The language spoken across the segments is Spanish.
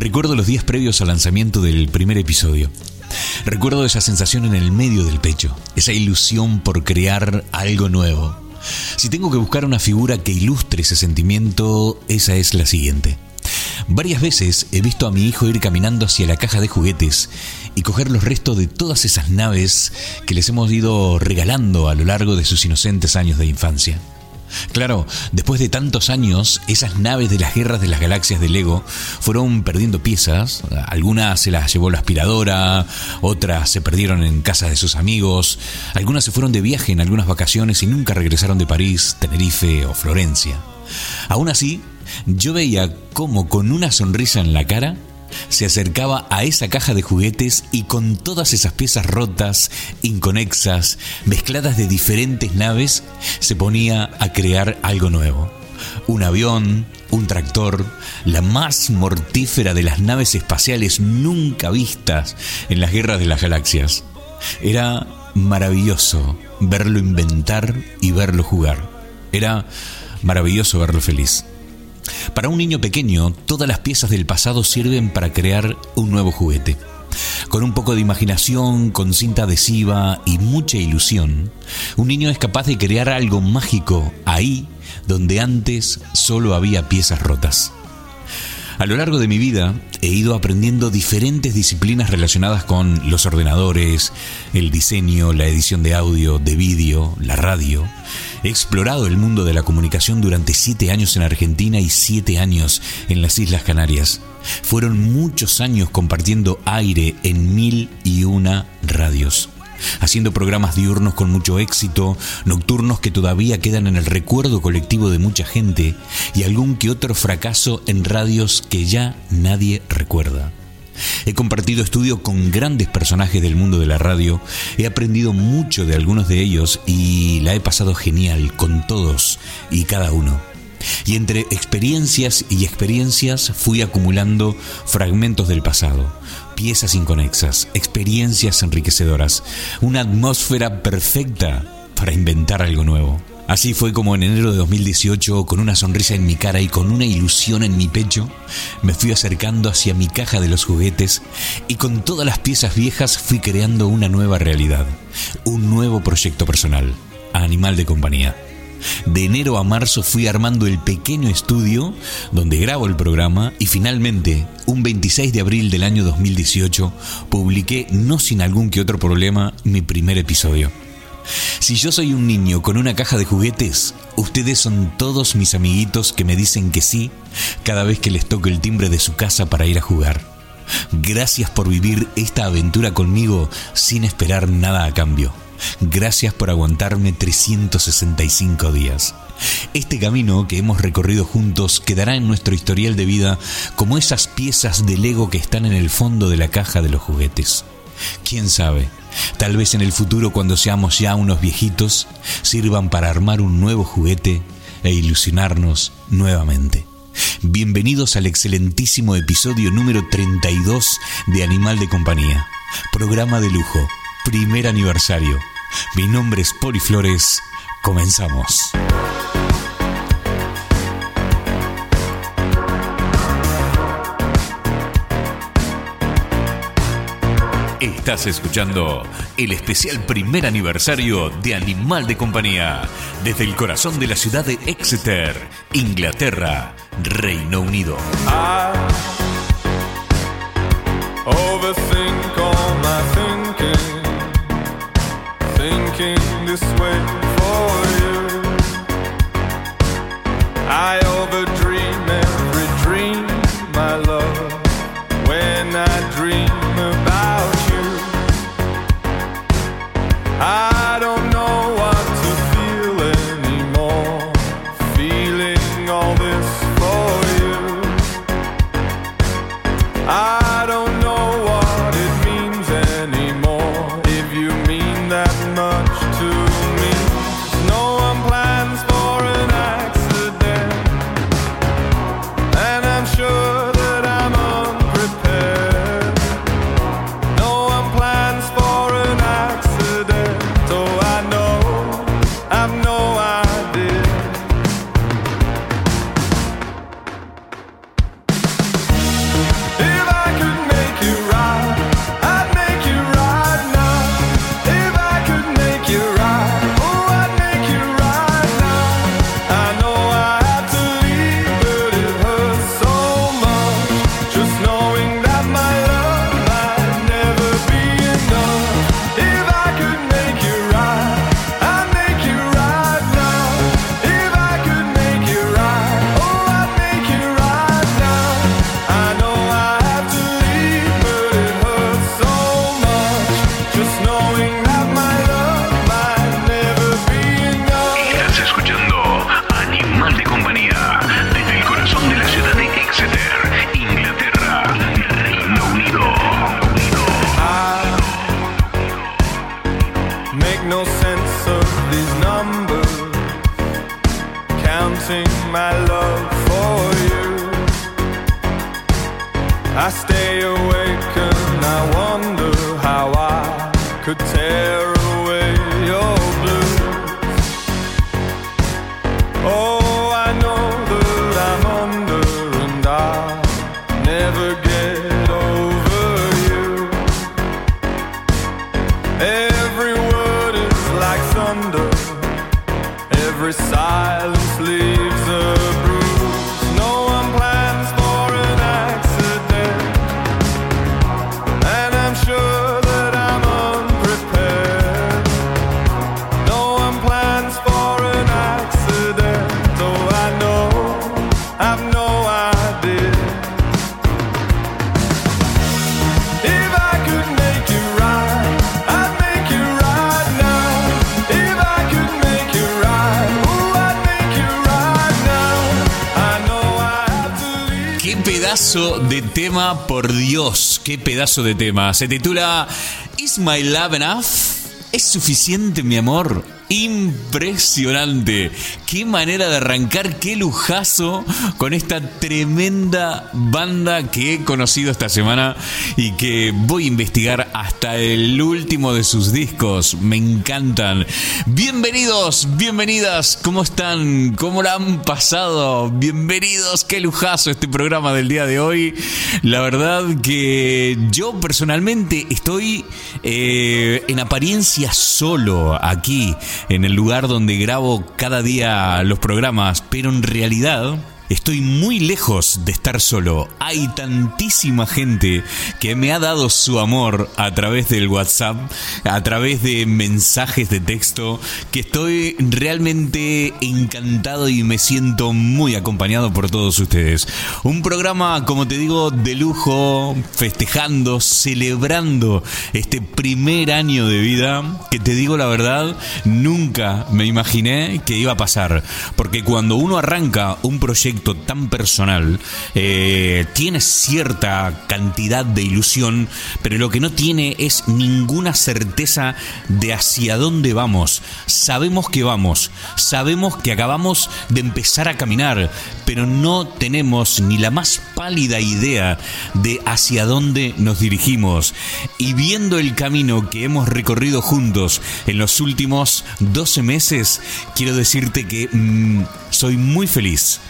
Recuerdo los días previos al lanzamiento del primer episodio. Recuerdo esa sensación en el medio del pecho, esa ilusión por crear algo nuevo. Si tengo que buscar una figura que ilustre ese sentimiento, esa es la siguiente. Varias veces he visto a mi hijo ir caminando hacia la caja de juguetes y coger los restos de todas esas naves que les hemos ido regalando a lo largo de sus inocentes años de infancia. Claro, después de tantos años, esas naves de las guerras de las galaxias de Lego fueron perdiendo piezas. Algunas se las llevó la aspiradora, otras se perdieron en casa de sus amigos, algunas se fueron de viaje en algunas vacaciones y nunca regresaron de París, Tenerife o Florencia. Aún así, yo veía cómo con una sonrisa en la cara se acercaba a esa caja de juguetes y con todas esas piezas rotas, inconexas, mezcladas de diferentes naves, se ponía a crear algo nuevo. Un avión, un tractor, la más mortífera de las naves espaciales nunca vistas en las guerras de las galaxias. Era maravilloso verlo inventar y verlo jugar. Era maravilloso verlo feliz. Para un niño pequeño, todas las piezas del pasado sirven para crear un nuevo juguete. Con un poco de imaginación, con cinta adhesiva y mucha ilusión, un niño es capaz de crear algo mágico ahí donde antes solo había piezas rotas. A lo largo de mi vida he ido aprendiendo diferentes disciplinas relacionadas con los ordenadores, el diseño, la edición de audio, de vídeo, la radio. He explorado el mundo de la comunicación durante siete años en Argentina y siete años en las Islas Canarias. Fueron muchos años compartiendo aire en mil y una radios haciendo programas diurnos con mucho éxito, nocturnos que todavía quedan en el recuerdo colectivo de mucha gente y algún que otro fracaso en radios que ya nadie recuerda. He compartido estudio con grandes personajes del mundo de la radio, he aprendido mucho de algunos de ellos y la he pasado genial con todos y cada uno. Y entre experiencias y experiencias fui acumulando fragmentos del pasado, piezas inconexas, experiencias enriquecedoras, una atmósfera perfecta para inventar algo nuevo. Así fue como en enero de 2018, con una sonrisa en mi cara y con una ilusión en mi pecho, me fui acercando hacia mi caja de los juguetes y con todas las piezas viejas fui creando una nueva realidad, un nuevo proyecto personal, Animal de Compañía. De enero a marzo fui armando el pequeño estudio donde grabo el programa y finalmente, un 26 de abril del año 2018, publiqué, no sin algún que otro problema, mi primer episodio. Si yo soy un niño con una caja de juguetes, ustedes son todos mis amiguitos que me dicen que sí cada vez que les toco el timbre de su casa para ir a jugar. Gracias por vivir esta aventura conmigo sin esperar nada a cambio. Gracias por aguantarme 365 días. Este camino que hemos recorrido juntos quedará en nuestro historial de vida como esas piezas de Lego que están en el fondo de la caja de los juguetes. ¿Quién sabe? Tal vez en el futuro cuando seamos ya unos viejitos sirvan para armar un nuevo juguete e ilusionarnos nuevamente. Bienvenidos al excelentísimo episodio número 32 de Animal de Compañía. Programa de lujo, primer aniversario. Mi nombre es Poli Flores. Comenzamos. Estás escuchando el especial primer aniversario de Animal de Compañía. Desde el corazón de la ciudad de Exeter, Inglaterra, Reino Unido. De tema, por Dios, qué pedazo de tema. Se titula Is My Love Enough? ¿Es suficiente mi amor? Impresionante. Qué manera de arrancar, qué lujazo con esta tremenda banda que he conocido esta semana y que voy a investigar hasta el último de sus discos. Me encantan. Bienvenidos, bienvenidas. ¿Cómo están? ¿Cómo la han pasado? Bienvenidos. Qué lujazo este programa del día de hoy. La verdad que yo personalmente estoy eh, en apariencia solo aquí en el lugar donde grabo cada día los programas, pero en realidad Estoy muy lejos de estar solo. Hay tantísima gente que me ha dado su amor a través del WhatsApp, a través de mensajes de texto, que estoy realmente encantado y me siento muy acompañado por todos ustedes. Un programa, como te digo, de lujo, festejando, celebrando este primer año de vida, que te digo la verdad, nunca me imaginé que iba a pasar. Porque cuando uno arranca un proyecto, tan personal, eh, tiene cierta cantidad de ilusión, pero lo que no tiene es ninguna certeza de hacia dónde vamos. Sabemos que vamos, sabemos que acabamos de empezar a caminar, pero no tenemos ni la más pálida idea de hacia dónde nos dirigimos. Y viendo el camino que hemos recorrido juntos en los últimos 12 meses, quiero decirte que mm, soy muy feliz,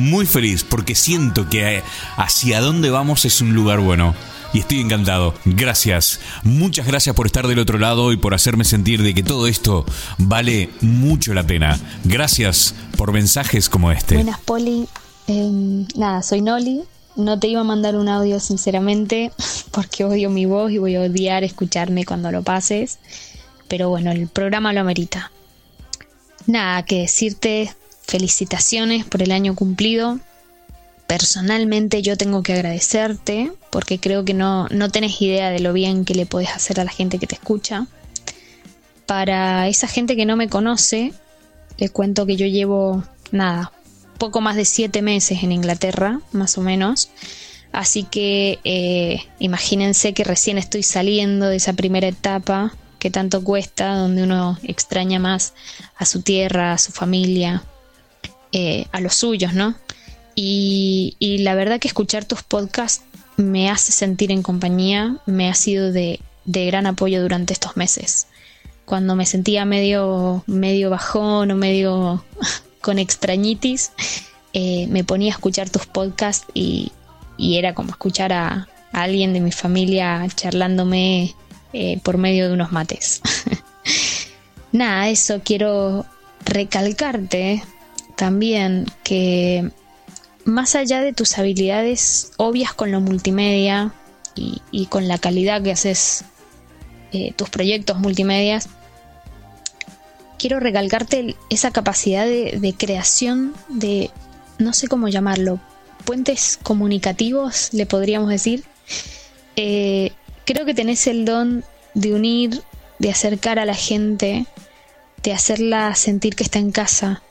muy feliz porque siento que hacia dónde vamos es un lugar bueno. Y estoy encantado. Gracias. Muchas gracias por estar del otro lado y por hacerme sentir de que todo esto vale mucho la pena. Gracias por mensajes como este. Buenas, Poli. Em, nada, soy Noli. No te iba a mandar un audio, sinceramente, porque odio mi voz y voy a odiar escucharme cuando lo pases. Pero bueno, el programa lo amerita. Nada, que decirte felicitaciones por el año cumplido. Personalmente yo tengo que agradecerte porque creo que no, no tenés idea de lo bien que le puedes hacer a la gente que te escucha. Para esa gente que no me conoce, les cuento que yo llevo nada, poco más de siete meses en Inglaterra, más o menos. Así que eh, imagínense que recién estoy saliendo de esa primera etapa que tanto cuesta, donde uno extraña más a su tierra, a su familia, eh, a los suyos, ¿no? Y, la verdad que escuchar tus podcasts me hace sentir en compañía, me ha sido de, gran apoyo durante estos meses. Cuando me sentía medio, medio bajón o medio con extrañitis, eh, me ponía a escuchar tus podcasts y, era como escuchar a, alguien de mi familia charlándome eh, por medio de unos mates. Nada, eso quiero recalcarte también que más allá de tus habilidades obvias con lo multimedia y, con la calidad que haces eh, tus proyectos multimedias, quiero recalcarte esa capacidad de, creación de, no sé cómo llamarlo, puentes comunicativos, le podríamos decir. Eh, creo que tenés el don de unir, de acercar a la gente, de hacerla sentir que está en casa,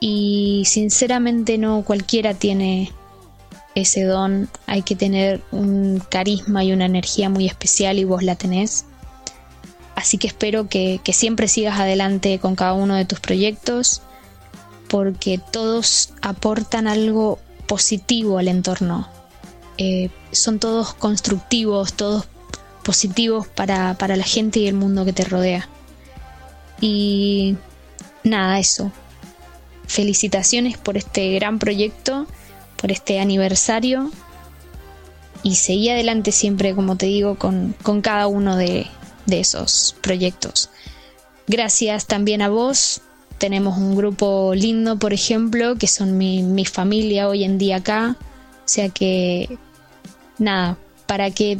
y sinceramente no cualquiera tiene ese don, hay que tener un carisma y una energía muy especial y vos la tenés. Así que espero que, siempre sigas adelante con cada uno de tus proyectos porque todos aportan algo positivo al entorno. eh, son todos constructivos, todos positivos para, para la gente y el mundo que te rodea. Y nada, eso. Felicitaciones por este gran proyecto, por este aniversario. Y seguí adelante siempre, como te digo, con, con cada uno de, de esos proyectos. Gracias también a vos. Tenemos un grupo lindo, por ejemplo, que son mi, mi familia hoy en día acá. O sea que nada, para que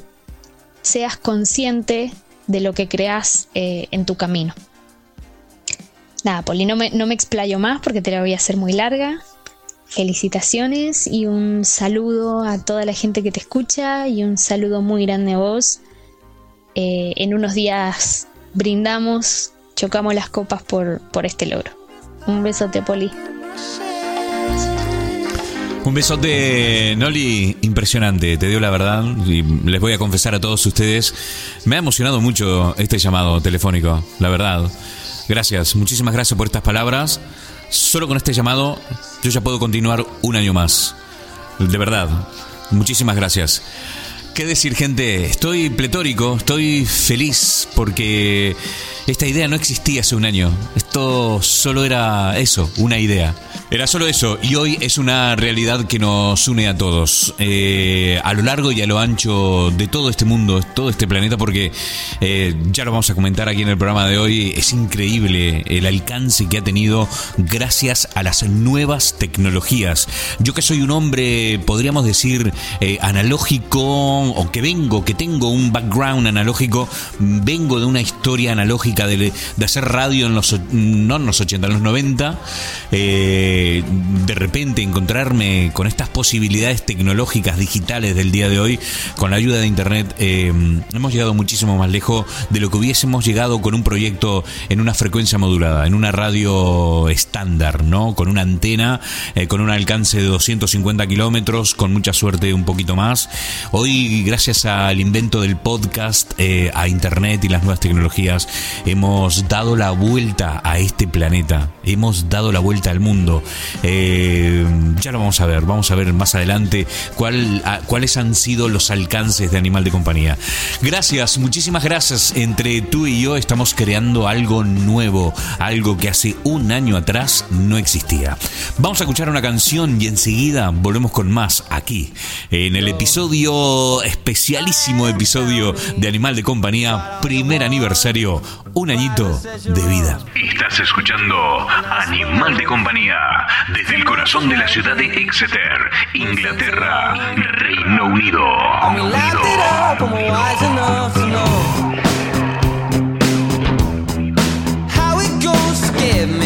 seas consciente de lo que creas eh, en tu camino. Nada, Poli, no me, no me explayo más porque te la voy a hacer muy larga. Felicitaciones y un saludo a toda la gente que te escucha y un saludo muy grande a vos. Eh, en unos días brindamos, chocamos las copas por, por este logro. Un besote, Poli. Un besote, Noli, impresionante, te dio la verdad y les voy a confesar a todos ustedes, me ha emocionado mucho este llamado telefónico, la verdad. Gracias, muchísimas gracias por estas palabras. Solo con este llamado yo ya puedo continuar un año más. De verdad, muchísimas gracias. ¿Qué decir, gente? Estoy pletórico, estoy feliz porque esta idea no existía hace un año. Esto solo era eso, una idea. Era solo eso, y hoy es una realidad que nos une a todos, eh, a lo largo y a lo ancho de todo este mundo, todo este planeta, porque eh, ya lo vamos a comentar aquí en el programa de hoy, es increíble el alcance que ha tenido gracias a las nuevas tecnologías. Yo que soy un hombre, podríamos decir, eh, analógico, o que vengo, que tengo un background analógico, vengo de una historia analógica de, hacer radio en los, no en los 80, en los 90, eh, de repente encontrarme con estas posibilidades tecnológicas digitales del día de hoy, con la ayuda de Internet, eh, hemos llegado muchísimo más lejos de lo que hubiésemos llegado con un proyecto en una frecuencia modulada, en una radio estándar, ¿no? Con una antena, eh, con un alcance de 250 kilómetros, con mucha suerte un poquito más. Hoy, gracias al invento del podcast, eh, a Internet y las nuevas tecnologías, hemos dado la vuelta a este planeta, hemos dado la vuelta al mundo. Eh, ya lo vamos a ver, vamos a ver más adelante cuál, a- cuáles han sido los alcances de Animal de Compañía. Gracias, muchísimas gracias. Entre tú y yo estamos creando algo nuevo, algo que hace un año atrás no existía. Vamos a escuchar una canción y enseguida volvemos con más aquí, en el episodio, especialísimo episodio de Animal de Compañía, primer aniversario, un añito de vida. Estás escuchando Animal de Compañía desde el corazón de la ciudad de Exeter, Inglaterra, Reino Unido. I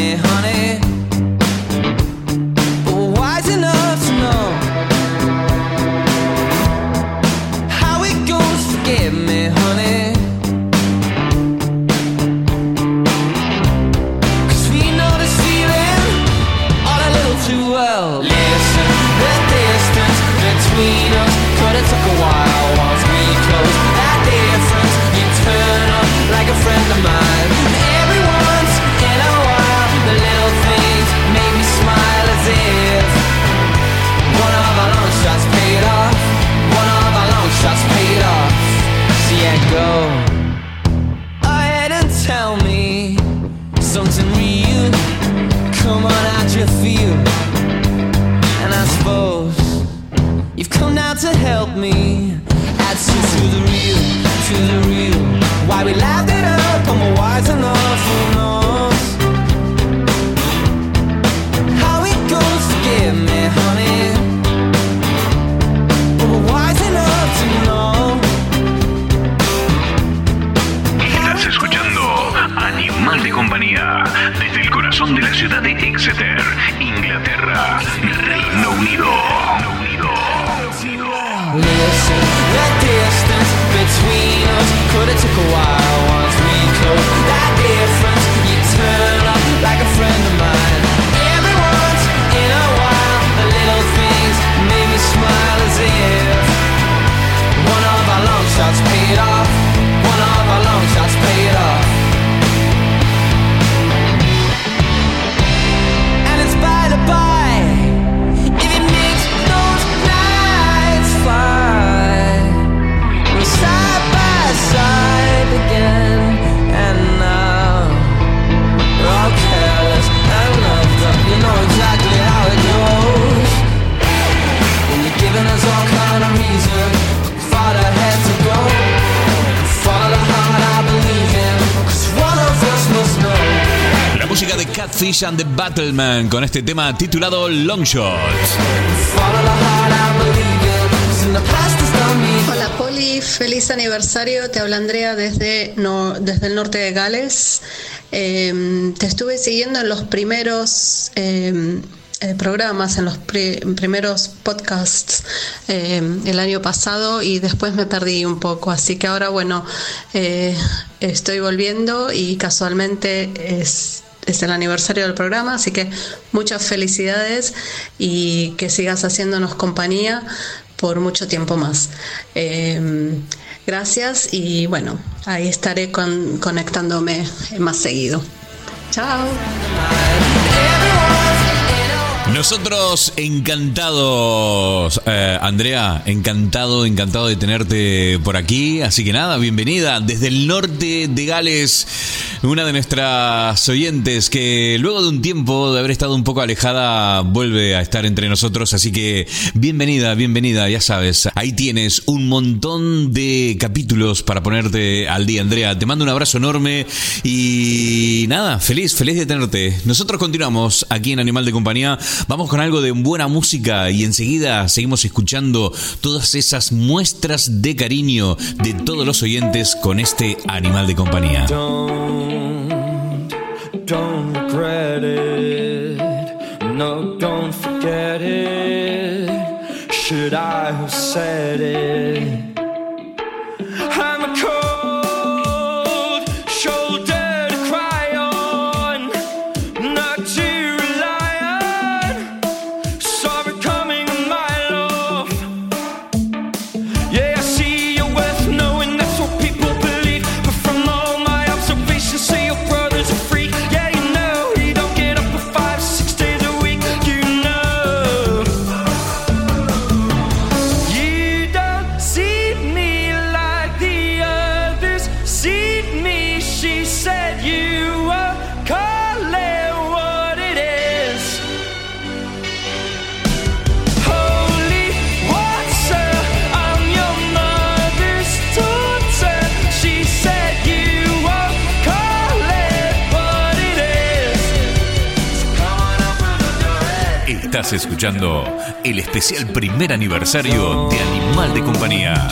help me. Add to, the real, to the real. Why we laughed it up, and we're wise enough, who knows? How it goes, forgive me, honey. But wise enough to know. Estás escuchando Animal de Compañía desde el corazón de la ciudad de Exeter, Inglaterra, Reino Unido. Listen, the distance between us could have took a while once we close that difference. Catfish and the Battleman con este tema titulado Long Shot. Hola Poli, feliz aniversario. Te habla Andrea desde, desde el norte de Gales. Eh, te estuve siguiendo en los primeros eh, eh, programas, en los pri- primeros podcasts eh, el año pasado y después me perdí un poco. Así que ahora, bueno, eh, estoy volviendo y casualmente es es el aniversario del programa, así que muchas felicidades y que sigas haciéndonos compañía por mucho tiempo más. Eh, gracias y bueno, ahí estaré con- conectándome más seguido. Chao. Nosotros encantados, eh, Andrea, encantado, encantado de tenerte por aquí. Así que nada, bienvenida desde el norte de Gales, una de nuestras oyentes que luego de un tiempo de haber estado un poco alejada vuelve a estar entre nosotros. Así que bienvenida, bienvenida, ya sabes, ahí tienes un montón de capítulos para ponerte al día, Andrea. Te mando un abrazo enorme y nada, feliz, feliz de tenerte. Nosotros continuamos aquí en Animal de Compañía. Vamos con algo de buena música y enseguida seguimos escuchando todas esas muestras de cariño de todos los oyentes con este Animal de Compañía. Escuchando el especial primer aniversario de Animal de Compañía.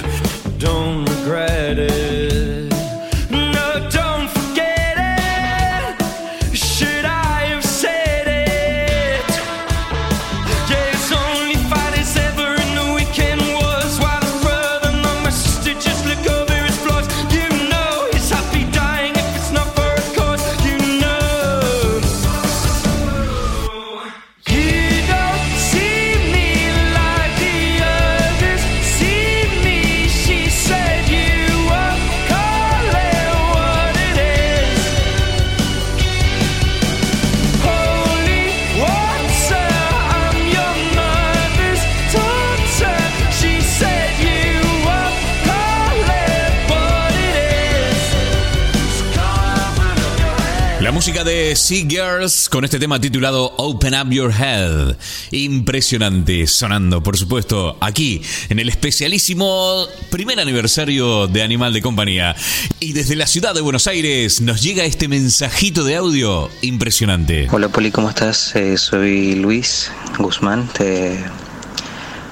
De Sea Girls con este tema titulado Open Up Your Head. Impresionante, sonando, por supuesto, aquí en el especialísimo primer aniversario de Animal de Compañía. Y desde la ciudad de Buenos Aires nos llega este mensajito de audio impresionante. Hola Poli, ¿cómo estás? Eh, soy Luis Guzmán. Te,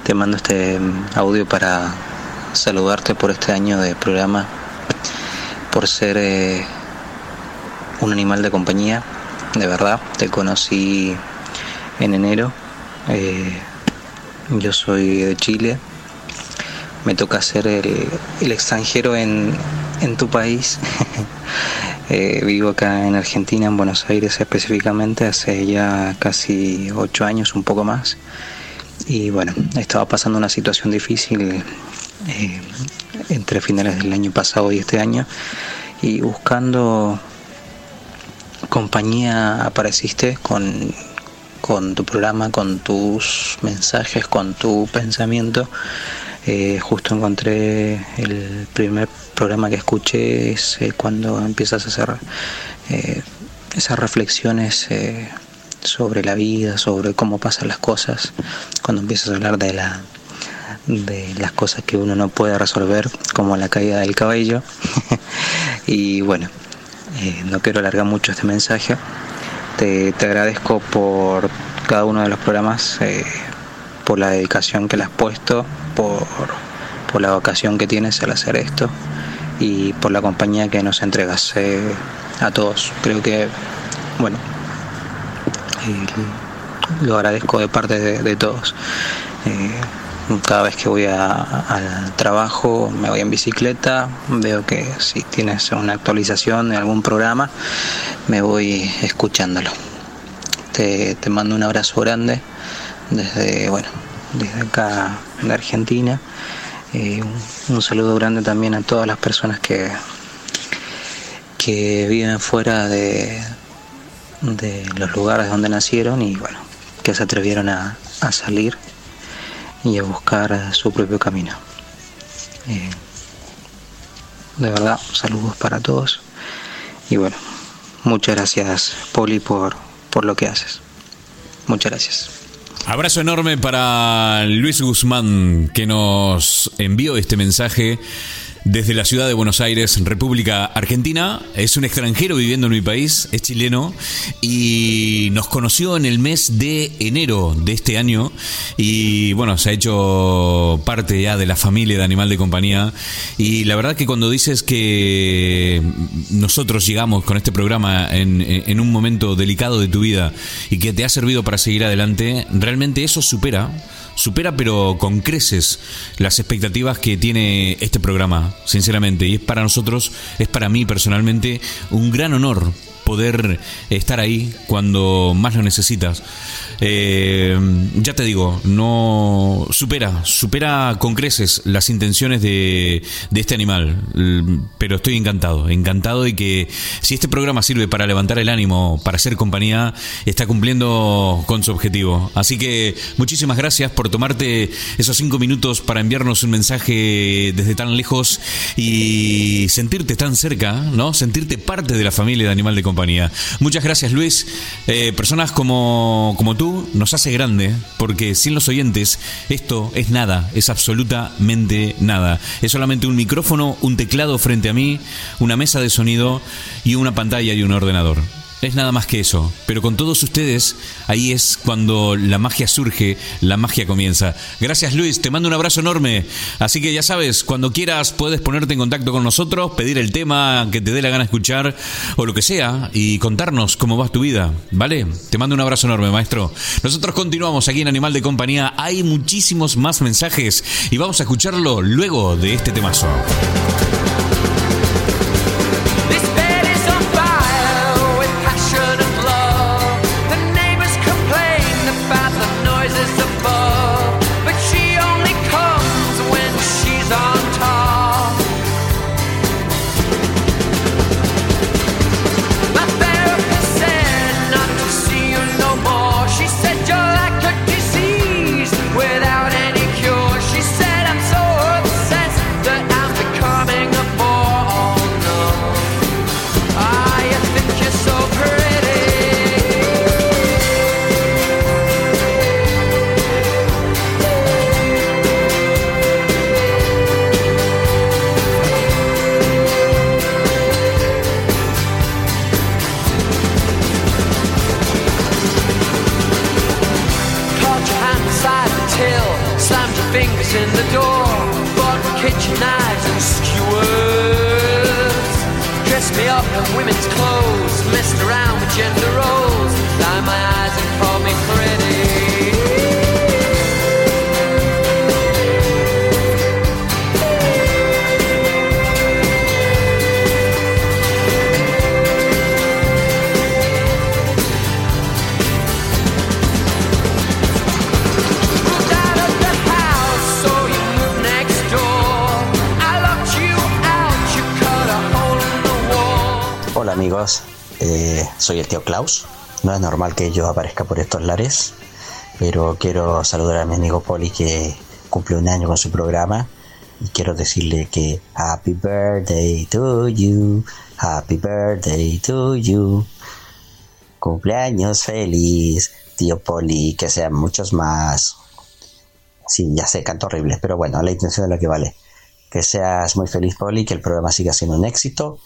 te mando este audio para saludarte por este año de programa, por ser eh, un animal de compañía, de verdad. Te conocí en enero. Eh, yo soy de Chile. Me toca ser el, extranjero en, en tu país. Eh, vivo acá en Argentina, en Buenos Aires específicamente, hace ya casi ocho años, un poco más. Y bueno, estaba pasando una situación difícil eh, entre finales del año pasado y este año. Y buscando compañía apareciste con, con tu programa, con tus mensajes, con tu pensamiento. Eh, justo encontré el primer programa que escuché es cuando empiezas a hacer eh, esas reflexiones eh, sobre la vida, sobre cómo pasan las cosas, cuando empiezas a hablar de la de las cosas que uno no puede resolver, como la caída del cabello. y bueno, eh, no quiero alargar mucho este mensaje. Te, te agradezco por cada uno de los programas, eh, por la dedicación que le has puesto, por, por la vocación que tienes al hacer esto y por la compañía que nos entregas a todos. Creo que, bueno, eh, lo agradezco de parte de todos. Cada vez que voy al trabajo, me voy en bicicleta, veo que si tienes una actualización de algún programa, me voy escuchándolo. Te, te mando un abrazo grande desde, bueno, desde acá de Argentina. Un, un saludo grande también a todas las personas que, que viven fuera de, de los lugares donde nacieron y bueno, que se atrevieron a, a salir y a buscar su propio camino. Eh, de verdad, saludos para todos y bueno, muchas gracias Poli por, por lo que haces. Muchas gracias. Abrazo enorme para Luis Guzmán que nos envió este mensaje desde la ciudad de Buenos Aires, República Argentina. Es un extranjero viviendo en mi país, es chileno y nos conoció en el mes de enero de este año y bueno, se ha hecho parte ya de la familia de Animal de Compañía y la verdad que cuando dices que nosotros llegamos con este programa en, en un momento delicado de tu vida y que te ha servido para seguir adelante, realmente eso supera supera pero con creces las expectativas que tiene este programa, sinceramente. Y es para nosotros, es para mí personalmente, un gran honor poder estar ahí cuando más lo necesitas. Eh, ya te digo, no supera, supera con creces las intenciones de, de este animal. Pero estoy encantado, encantado de que si este programa sirve para levantar el ánimo, para hacer compañía, está cumpliendo con su objetivo. Así que muchísimas gracias por tomarte esos cinco minutos para enviarnos un mensaje desde tan lejos y sentirte tan cerca, ¿no? Sentirte parte de la familia de Animal de Compañía. Muchas gracias, Luis. Eh, personas como, como tú nos hace grande, porque sin los oyentes esto es nada, es absolutamente nada. Es solamente un micrófono, un teclado frente a mí, una mesa de sonido y una pantalla y un ordenador. Es nada más que eso, pero con todos ustedes, ahí es cuando la magia surge, la magia comienza. Gracias Luis, te mando un abrazo enorme. Así que ya sabes, cuando quieras puedes ponerte en contacto con nosotros, pedir el tema que te dé la gana escuchar o lo que sea y contarnos cómo va tu vida, ¿vale? Te mando un abrazo enorme, maestro. Nosotros continuamos aquí en Animal de Compañía, hay muchísimos más mensajes y vamos a escucharlo luego de este temazo. Soy el tío Klaus. No es normal que yo aparezca por estos lares, pero quiero saludar a mi amigo Poli que cumple un año con su programa y quiero decirle que Happy Birthday to you, Happy Birthday to you. Cumpleaños feliz, tío Poli, que sean muchos más. Sí, ya sé, canto horrible, pero bueno, la intención es lo que vale. Que seas muy feliz, Poli, que el programa siga siendo un éxito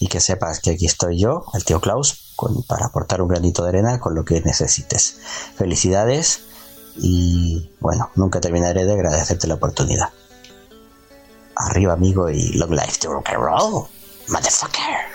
y que sepas que aquí estoy yo, el tío Klaus, para aportar un granito de arena con lo que necesites. Felicidades y bueno, nunca terminaré de agradecerte la oportunidad. Arriba amigo y long life to rock and roll, motherfucker.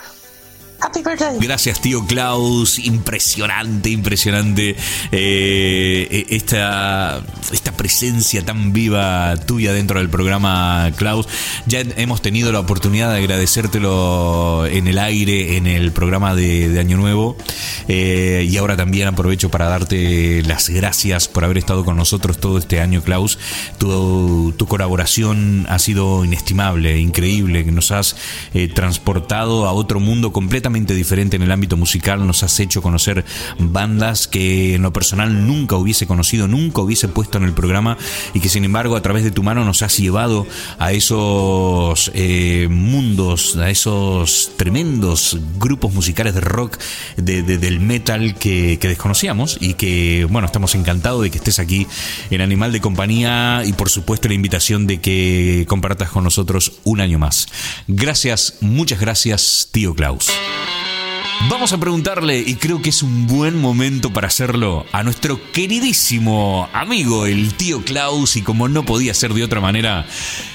Gracias, tío Klaus. Impresionante, impresionante. eh, esta, esta presencia tan viva tuya dentro del programa, Klaus. Ya hemos tenido la oportunidad de agradecértelo en el aire, en el programa de, Año Nuevo. eh, y ahora también aprovecho para darte las gracias por haber estado con nosotros todo este año, Klaus. Tu, tu colaboración ha sido inestimable, increíble, que nos has eh, transportado a otro mundo completamente diferente en el ámbito musical, nos has hecho conocer bandas que en lo personal nunca hubiese conocido, nunca hubiese puesto en el programa y que sin embargo a través de tu mano nos has llevado a esos eh, mundos, a esos tremendos grupos musicales de rock, de- del metal que, que desconocíamos y que bueno, estamos encantados de que estés aquí en Animal de Compañía y por supuesto la invitación de que compartas con nosotros un año más. Gracias, muchas gracias, tío Klaus. Vamos a preguntarle, y creo que es un buen momento para hacerlo, a nuestro queridísimo amigo, el tío Klaus, y como no podía ser de otra manera,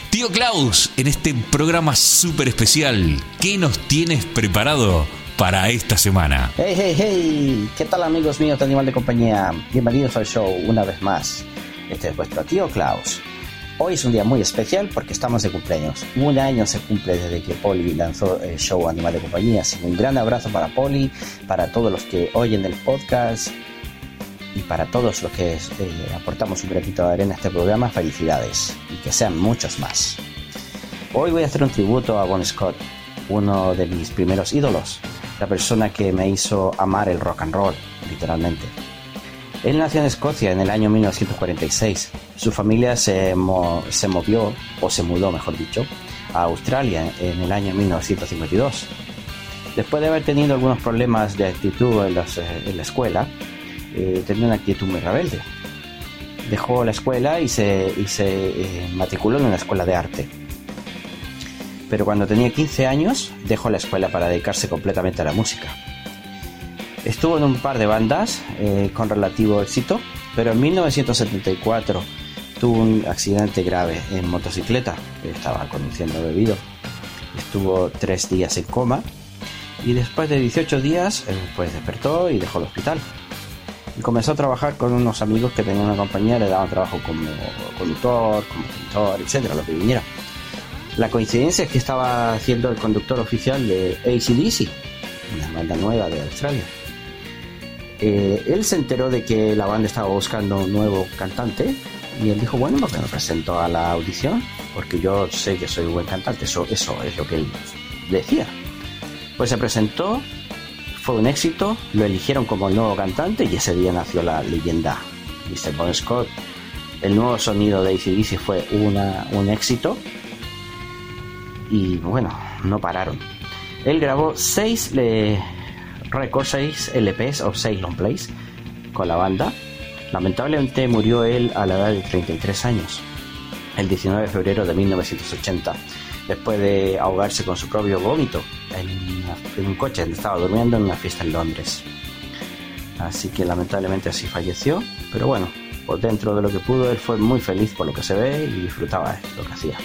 tío Klaus, en este programa súper especial, ¿qué nos tienes preparado para esta semana? Hey, hey, hey, ¿qué tal amigos míos de Animal de Compañía? Bienvenidos al show una vez más. Este es vuestro tío Klaus. Hoy es un día muy especial porque estamos de cumpleaños. Un año se cumple desde que Poli lanzó el show Animal de Compañía. Así que un gran abrazo para Poli, para todos los que oyen el podcast y para todos los que eh, aportamos un granito de arena a este programa. Felicidades y que sean muchos más. Hoy voy a hacer un tributo a Bon Scott, uno de mis primeros ídolos, la persona que me hizo amar el rock and roll, literalmente. Él nació en Escocia en el año 1946. Su familia se, se movió, o se mudó, mejor dicho, a Australia en el año 1952. Después de haber tenido algunos problemas de actitud en, eh, la escuela, eh, tenía una actitud muy rebelde. Dejó la escuela y se, y se eh, matriculó en una escuela de arte pero cuando tenía 15 años dejó la escuela para dedicarse completamente a la música. Estuvo en un par de bandas eh, con relativo éxito, pero en 1974 tuvo un accidente grave en motocicleta, estaba conduciendo bebido. Estuvo tres días en coma y después de 18 días eh, pues despertó y dejó el hospital. Y comenzó a trabajar con unos amigos que tenían una compañía, le daban trabajo como conductor, como pintor, etcétera, lo que viniera. La coincidencia es que estaba haciendo el conductor oficial de ACDC, una banda nueva de Australia. Eh, él se enteró de que la banda estaba buscando un nuevo cantante y él dijo, bueno, pues me presento a la audición porque yo sé que soy un buen cantante, eso, eso es lo que él decía. Pues se presentó, fue un éxito, lo eligieron como el nuevo cantante y ese día nació la leyenda Mr. Bon Scott. El nuevo sonido de ACDC fue una, un éxito y bueno, no pararon. Él grabó seis eh, récords, seis LPs o seis long plays con la banda. Lamentablemente murió él a la edad de 33 años, el 19 de febrero de 1980, después de ahogarse con su propio vómito en un coche donde estaba durmiendo en una fiesta en Londres. Así que lamentablemente así falleció, pero bueno, por dentro de lo que pudo, él fue muy feliz por lo que se ve y disfrutaba de lo que hacía.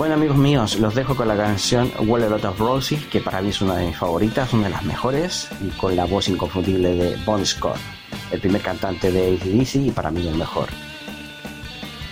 Bueno amigos míos, los dejo con la canción Well a Lot of Roses, que para mí es una de mis favoritas, una de las mejores, y con la voz inconfundible de Bon Scott, el primer cantante de ACDC y para mí el mejor.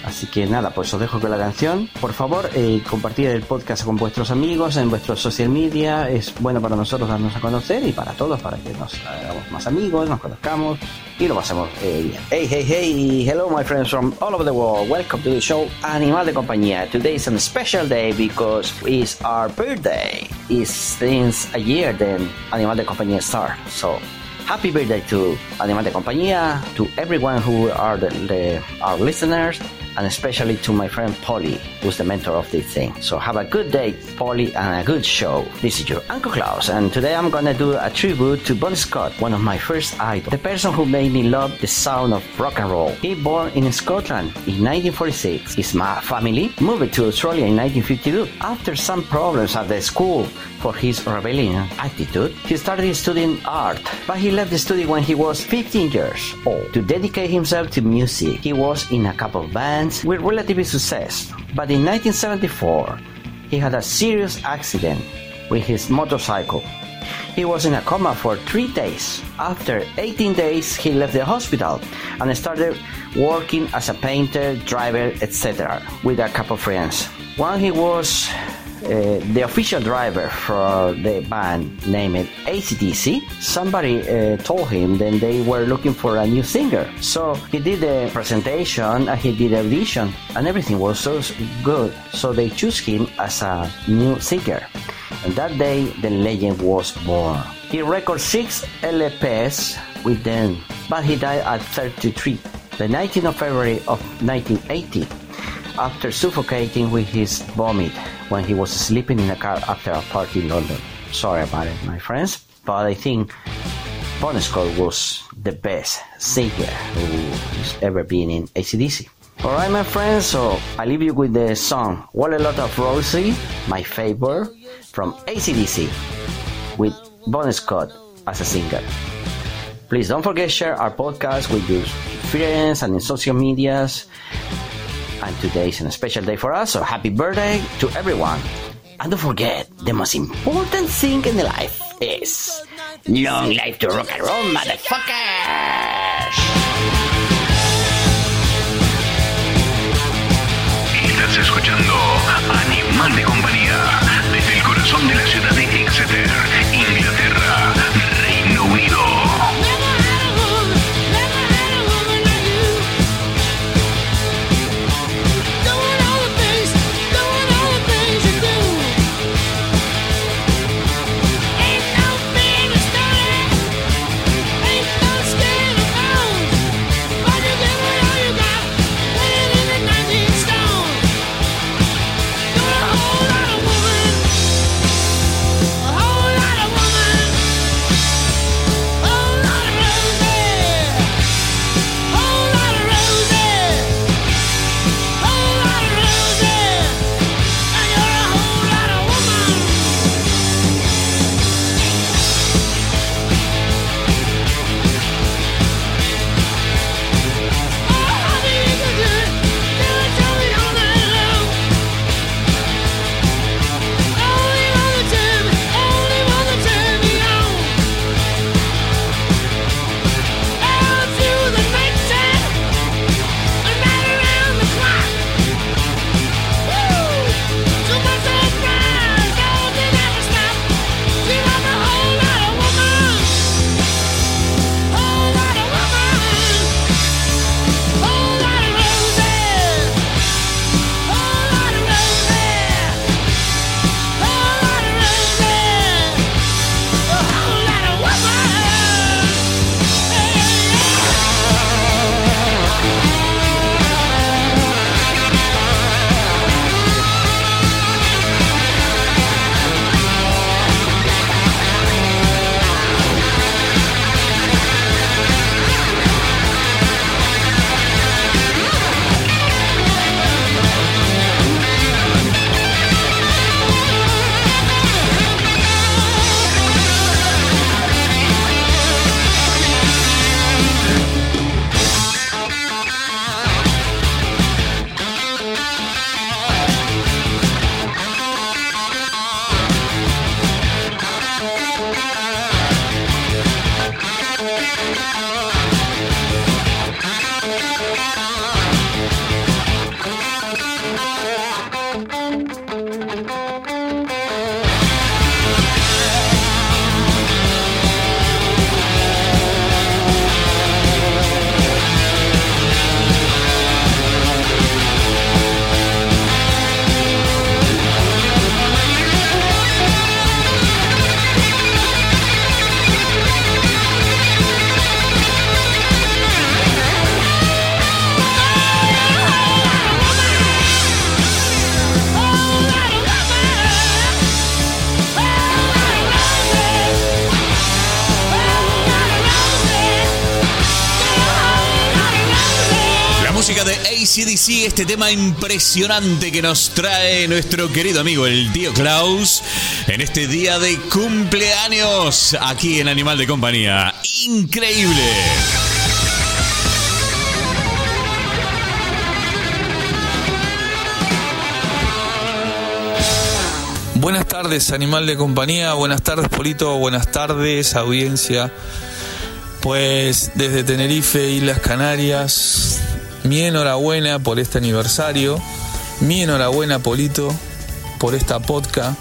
Así que nada, pues os dejo con la canción. Por favor, eh, compartid el podcast con vuestros amigos en vuestros social media. Es bueno para nosotros darnos a conocer y para todos, para que nos hagamos más amigos, nos conozcamos y lo pasemos eh, bien. Hey, hey, hey, hello my friends from all over the world. Welcome to the show Animal de Compañía. Today is a special day because it's our birthday. It's since a year then Animal de Compañía start. So happy birthday to Animal de Compañía, to everyone who are the, the, our listeners, and especially to my friend Polly, who's the mentor of this thing. So have a good day, Polly, and a good show. This is your Uncle Klaus, and today I'm gonna do a tribute to Bon Scott, one of my first idols, the person who made me love the sound of rock and roll. He born in Scotland in 1946. His family moved to Australia in 1952. After some problems at the school for his rebellion attitude, he started studying art, but he left the study when he was 15 years old to dedicate himself to music. He was in a couple of bands with relative success, but in 1974, he had a serious accident with his motorcycle. He was in a coma for three days. After 18 days, he left the hospital and started working as a painter, driver, etc., with a couple of friends. When he was uh, the official driver for the band named ACDC, somebody uh, told him that they were looking for a new singer. So he did the presentation and he did the audition, and everything was so good. So they chose him as a new singer. And that day, the legend was born. He recorded six LPs with them, but he died at 33, the 19th of February of 1980 after suffocating with his vomit when he was sleeping in a car after a party in London. Sorry about it, my friends, but I think Bon Scott was the best singer who's ever been in ACDC. Alright, my friends, so I leave you with the song What a Lot of Rosie, my favorite, from ACDC, with Bon Scott as a singer. Please don't forget to share our podcast with your friends and in social medias and today is a special day for us, so happy birthday to everyone. And don't forget, the most important thing in life is long life to rock and roll, motherfuckers! Estás escuchando Animal de Compañía desde el corazón de la ciudad de Exeter, impresionante que nos trae nuestro querido amigo el tío Klaus en este día de cumpleaños aquí en Animal de Compañía. Increíble. Buenas tardes, animal de compañía. Buenas tardes, Polito. Buenas tardes, audiencia. Pues desde Tenerife, Islas Canarias, mi enhorabuena por este aniversario. Mi enhorabuena, Polito, por esta podcast.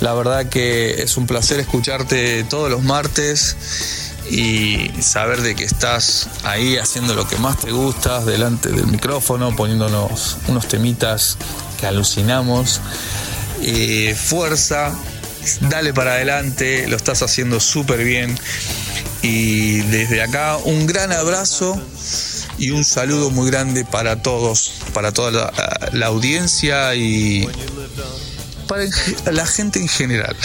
La verdad que es un placer escucharte todos los martes y saber de que estás ahí haciendo lo que más te gusta, delante del micrófono, poniéndonos unos temitas que alucinamos. Eh, fuerza, dale para adelante, lo estás haciendo súper bien. Y desde acá un gran abrazo y un saludo muy grande para todos, para toda la, audiencia y para la gente en general.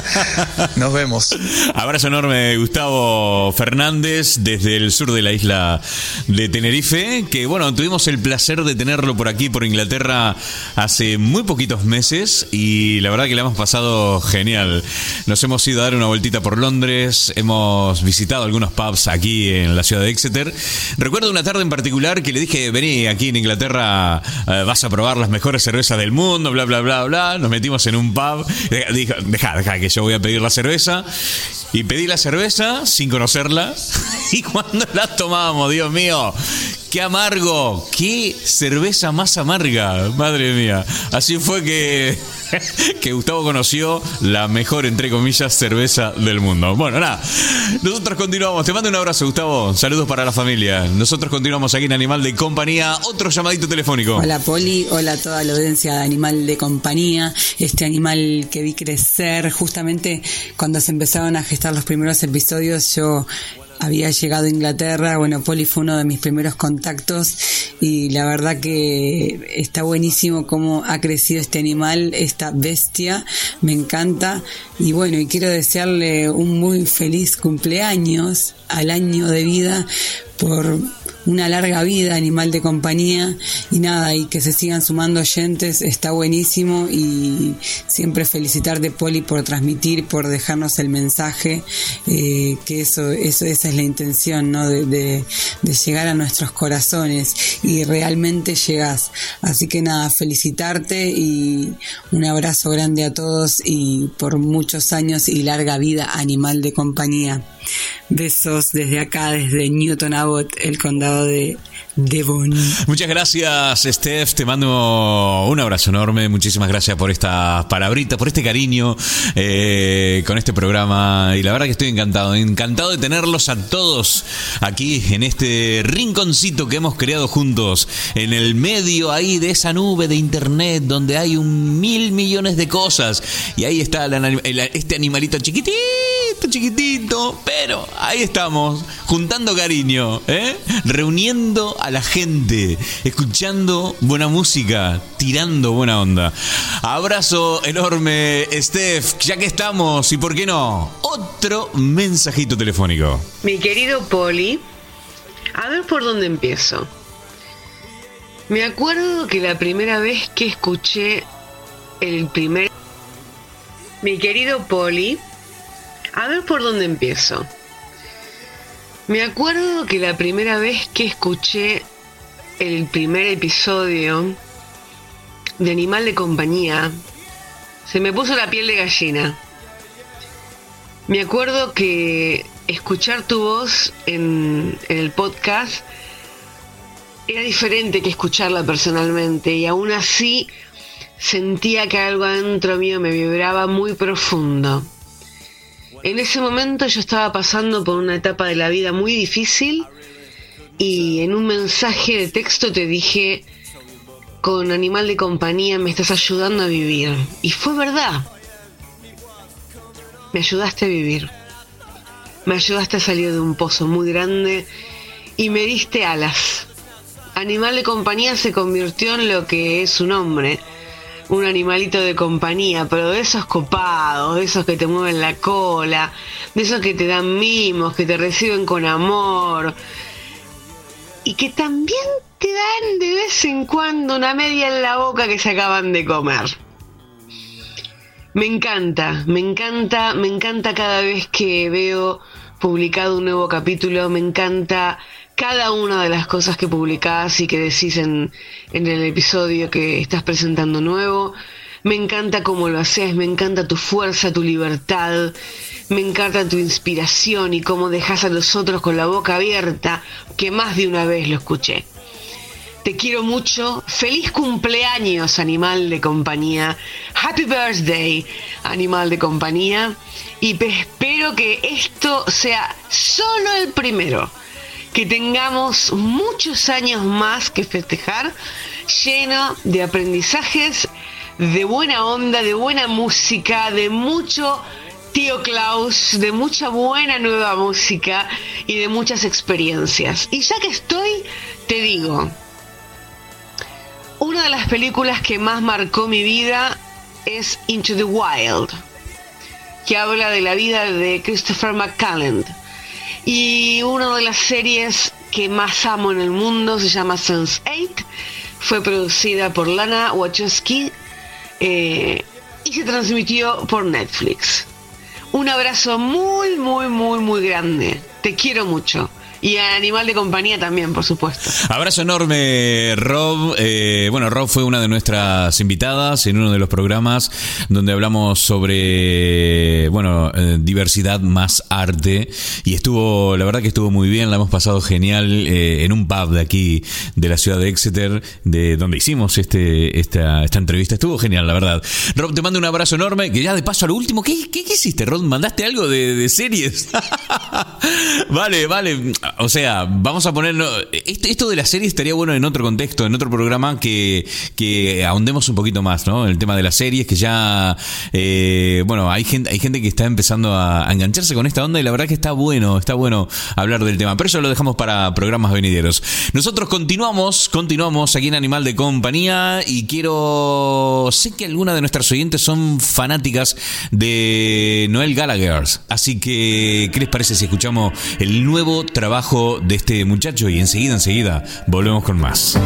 Nos vemos. Abrazo enorme, Gustavo Fernández, desde el sur de la isla de Tenerife, que bueno, tuvimos el placer de tenerlo por aquí, por Inglaterra, hace muy poquitos meses y la verdad que le hemos pasado genial. Nos hemos ido a dar una vueltita por Londres, hemos visitado algunos pubs aquí en la ciudad de Exeter. Recuerdo una tarde en particular que le dije, vení aquí en Inglaterra, eh, vas a probar las mejores cervezas del mundo, bla, bla, bla, bla. Nos metimos en un pub, dijo, deja, deja que yo voy a pedir la cerveza. Y pedí la cerveza sin conocerla. Y cuando la tomábamos, Dios mío, qué amargo, qué cerveza más amarga, madre mía. Así fue que, que Gustavo conoció la mejor, entre comillas, cerveza del mundo. Bueno, nada, nosotros continuamos. Te mando un abrazo, Gustavo. Saludos para la familia. Nosotros continuamos aquí en Animal de Compañía. Otro llamadito telefónico. Hola Poli, hola a toda la audiencia de Animal de Compañía, este animal que vi crecer, justamente cuando se empezaron a gestar los primeros episodios yo había llegado a Inglaterra, bueno, Poli fue uno de mis primeros contactos y la verdad que está buenísimo cómo ha crecido este animal, esta bestia, me encanta. Y bueno, y quiero desearle un muy feliz cumpleaños al año de vida por una larga vida, animal de compañía y nada, y que se sigan sumando oyentes, está buenísimo y siempre felicitarte Poli por transmitir, por dejarnos el mensaje, eh, que eso, eso, esa es la intención, ¿no? De, de, de llegar a nuestros corazones y realmente llegas. Así que nada, felicitarte y un abrazo grande a todos y por muchos años y larga vida, animal de compañía. Besos desde acá, desde Newton Abbott, el condado de Devon. Muchas gracias, Steph. Te mando un abrazo enorme. Muchísimas gracias por estas palabritas, por este cariño eh, con este programa. Y la verdad que estoy encantado. Encantado de tenerlos a todos aquí en este rinconcito que hemos creado juntos. En el medio ahí de esa nube de internet donde hay un mil millones de cosas. Y ahí está este animalito chiquitito, chiquitito. Pero ahí estamos, juntando cariño, ¿eh? reuniendo a la gente, escuchando buena música, tirando buena onda. Abrazo enorme, Steph, ya que estamos, y por qué no, otro mensajito telefónico. Mi querido Poli, a ver por dónde empiezo. Me acuerdo que la primera vez que escuché el primer... Mi querido Poli, a ver por dónde empiezo. Me acuerdo que la primera vez que escuché el primer episodio de Animal de Compañía, se me puso la piel de gallina. Me acuerdo que escuchar tu voz en, el podcast era diferente que escucharla personalmente y aún así sentía que algo adentro mío me vibraba muy profundo. En ese momento yo estaba pasando por una etapa de la vida muy difícil y en un mensaje de texto te dije, con animal de compañía me estás ayudando a vivir. Y fue verdad. Me ayudaste a vivir. Me ayudaste a salir de un pozo muy grande y me diste alas. Animal de compañía se convirtió en lo que es su nombre. Un animalito de compañía, pero de esos copados, de esos que te mueven la cola, de esos que te dan mimos, que te reciben con amor y que también te dan de vez en cuando una media en la boca que se acaban de comer. Me encanta, me encanta, me encanta cada vez que veo publicado un nuevo capítulo, me encanta cada una de las cosas que publicás y que decís en, en el episodio que estás presentando nuevo. Me encanta cómo lo haces, me encanta tu fuerza, tu libertad, me encanta tu inspiración y cómo dejas a los otros con la boca abierta, que más de una vez lo escuché. Te quiero mucho. Feliz cumpleaños, animal de compañía. Happy birthday, animal de compañía. Y pe- espero que esto sea solo el primero. Que tengamos muchos años más que festejar, lleno de aprendizajes, de buena onda, de buena música, de mucho tío Klaus, de mucha buena nueva música y de muchas experiencias. Y ya que estoy, te digo, una de las películas que más marcó mi vida es Into the Wild, que habla de la vida de Christopher McCalland. Y una de las series que más amo en el mundo se llama Sense8. Fue producida por Lana Wachowski eh, y se transmitió por Netflix. Un abrazo muy, muy, muy, muy grande. Te quiero mucho. Y a Animal de Compañía también, por supuesto. Abrazo enorme, Rob. Eh, bueno, Rob fue una de nuestras invitadas en uno de los programas donde hablamos sobre, bueno, eh, diversidad más arte. Y estuvo, la verdad que estuvo muy bien, la hemos pasado genial eh, en un pub de aquí, de la ciudad de Exeter, de donde hicimos este, esta, esta entrevista. Estuvo genial, la verdad. Rob, te mando un abrazo enorme. Que ya de paso a lo último, ¿qué, qué, hiciste, Rob? ¿Mandaste algo de series? vale, vale. O sea, vamos a ponerlo. Esto, de la serie estaría bueno en otro contexto, en otro programa que, que ahondemos un poquito más, ¿no? El tema de las series, que ya. eh, bueno, hay gente, hay gente que está empezando a, a engancharse con esta onda y la verdad que está bueno, está bueno hablar del tema. Pero eso lo dejamos para programas venideros. Nosotros continuamos, continuamos aquí en Animal de Compañía y quiero. Sé que algunas de nuestras oyentes son fanáticas de Noel Gallagher. Así que, ¿qué les parece si escuchamos el nuevo trabajo de este muchacho? Y enseguida, enseguida, volvemos con más.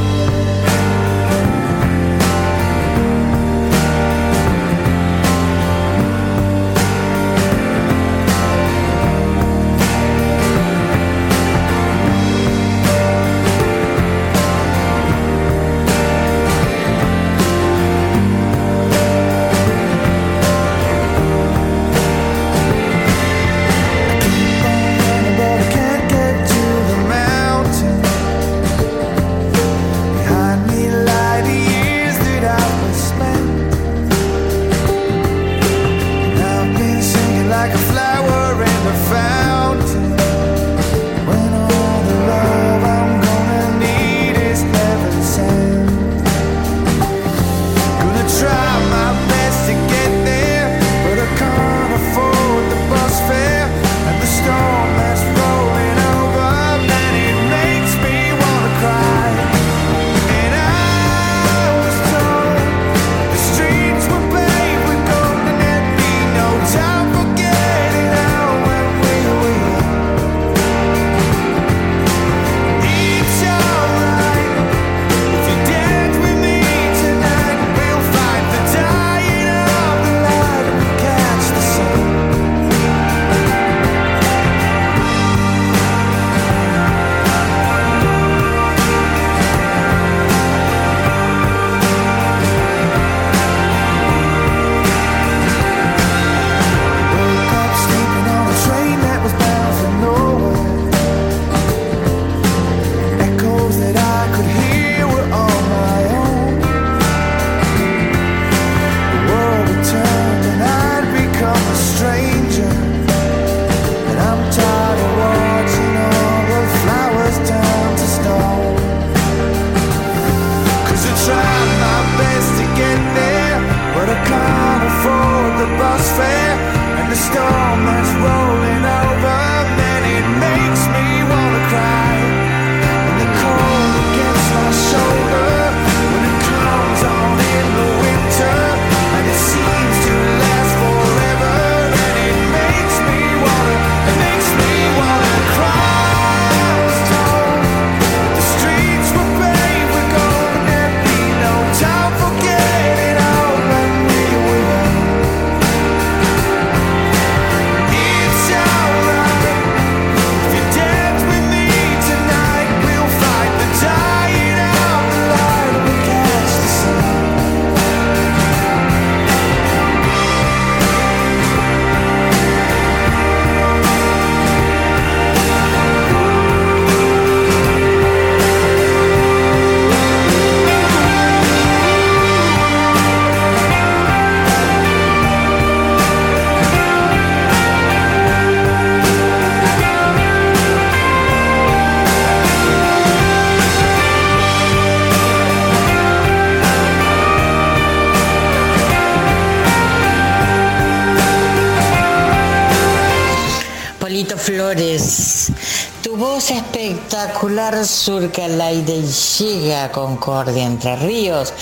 Espectacular surca el aire y llega a Concordia, Entre Ríos,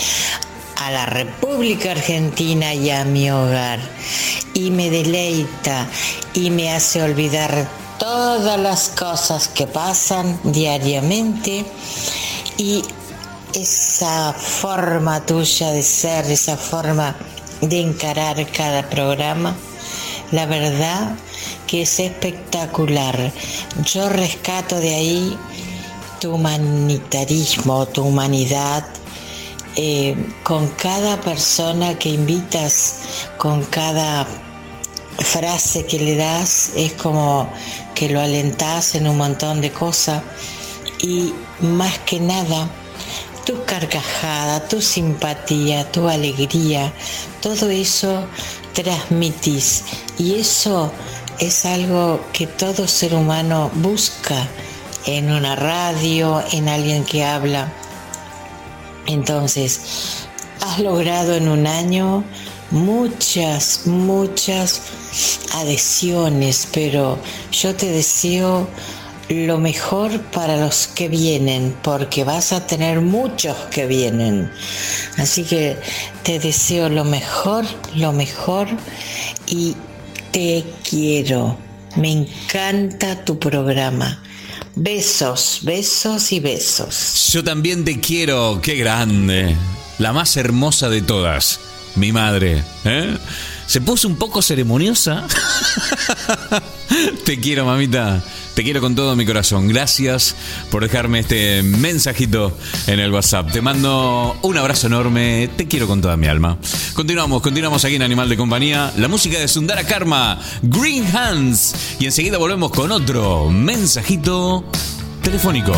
a la República Argentina y a mi hogar. Y me deleita y me hace olvidar todas las cosas que pasan diariamente y esa forma tuya de ser, esa forma de encarar cada programa, la verdad que es espectacular. Yo rescato de ahí tu humanitarismo, tu humanidad, eh, con cada persona que invitas, con cada frase que le das, es como que lo alentás en un montón de cosas y más que nada, tu carcajada, tu simpatía, tu alegría, todo eso transmitís y eso es algo que todo ser humano busca en una radio, en alguien que habla. Entonces, has logrado en un año muchas, muchas adhesiones, pero yo te deseo lo mejor para los que vienen, porque vas a tener muchos que vienen. Así que te deseo lo mejor, lo mejor y te quiero. Me encanta tu programa. Besos, besos y besos. Yo también te quiero, qué grande. La más hermosa de todas, mi madre. ¿eh? Se puso un poco ceremoniosa. te quiero, mamita. Te quiero con todo mi corazón. Gracias por dejarme este mensajito en el WhatsApp. Te mando un abrazo enorme. Te quiero con toda mi alma. Continuamos, continuamos aquí en Animal de Compañía. La música de Sundara Karma, Green Hands. Y enseguida volvemos con otro mensajito telefónico.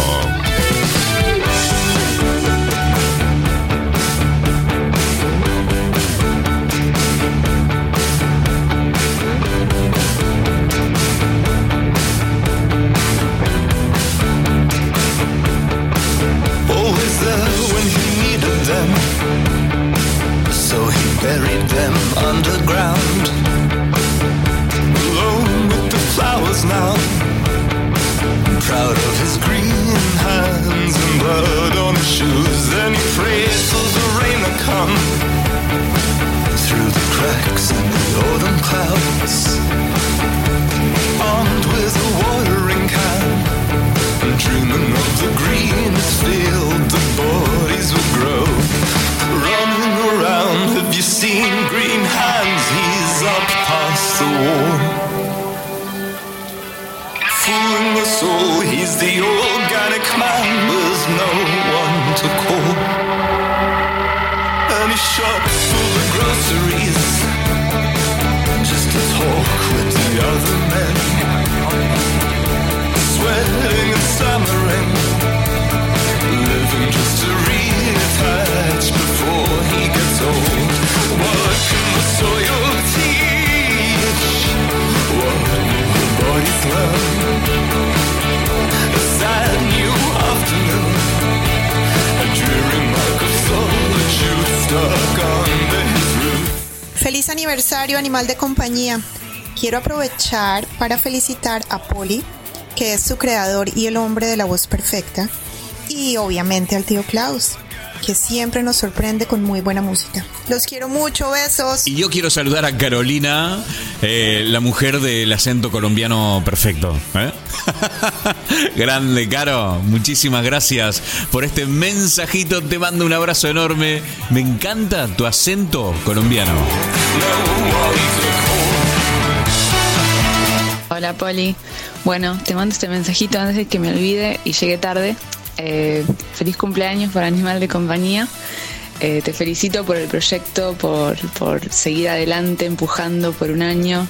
Feliz aniversario animal de compañía. Quiero aprovechar para felicitar a Poli, que es su creador y el hombre de la voz perfecta, y obviamente al tío Klaus, que siempre nos sorprende con muy buena música. Los quiero mucho, besos. Y yo quiero saludar a Carolina, eh, la mujer del acento colombiano perfecto. ¿eh? Grande, Caro. Muchísimas gracias por este mensajito. Te mando un abrazo enorme. Me encanta tu acento colombiano. Hola Poli. Bueno, te mando este mensajito antes de que me olvide y llegue tarde. Eh, feliz cumpleaños por Animal de Compañía. Eh, te felicito por el proyecto, por, por seguir adelante, empujando por un año.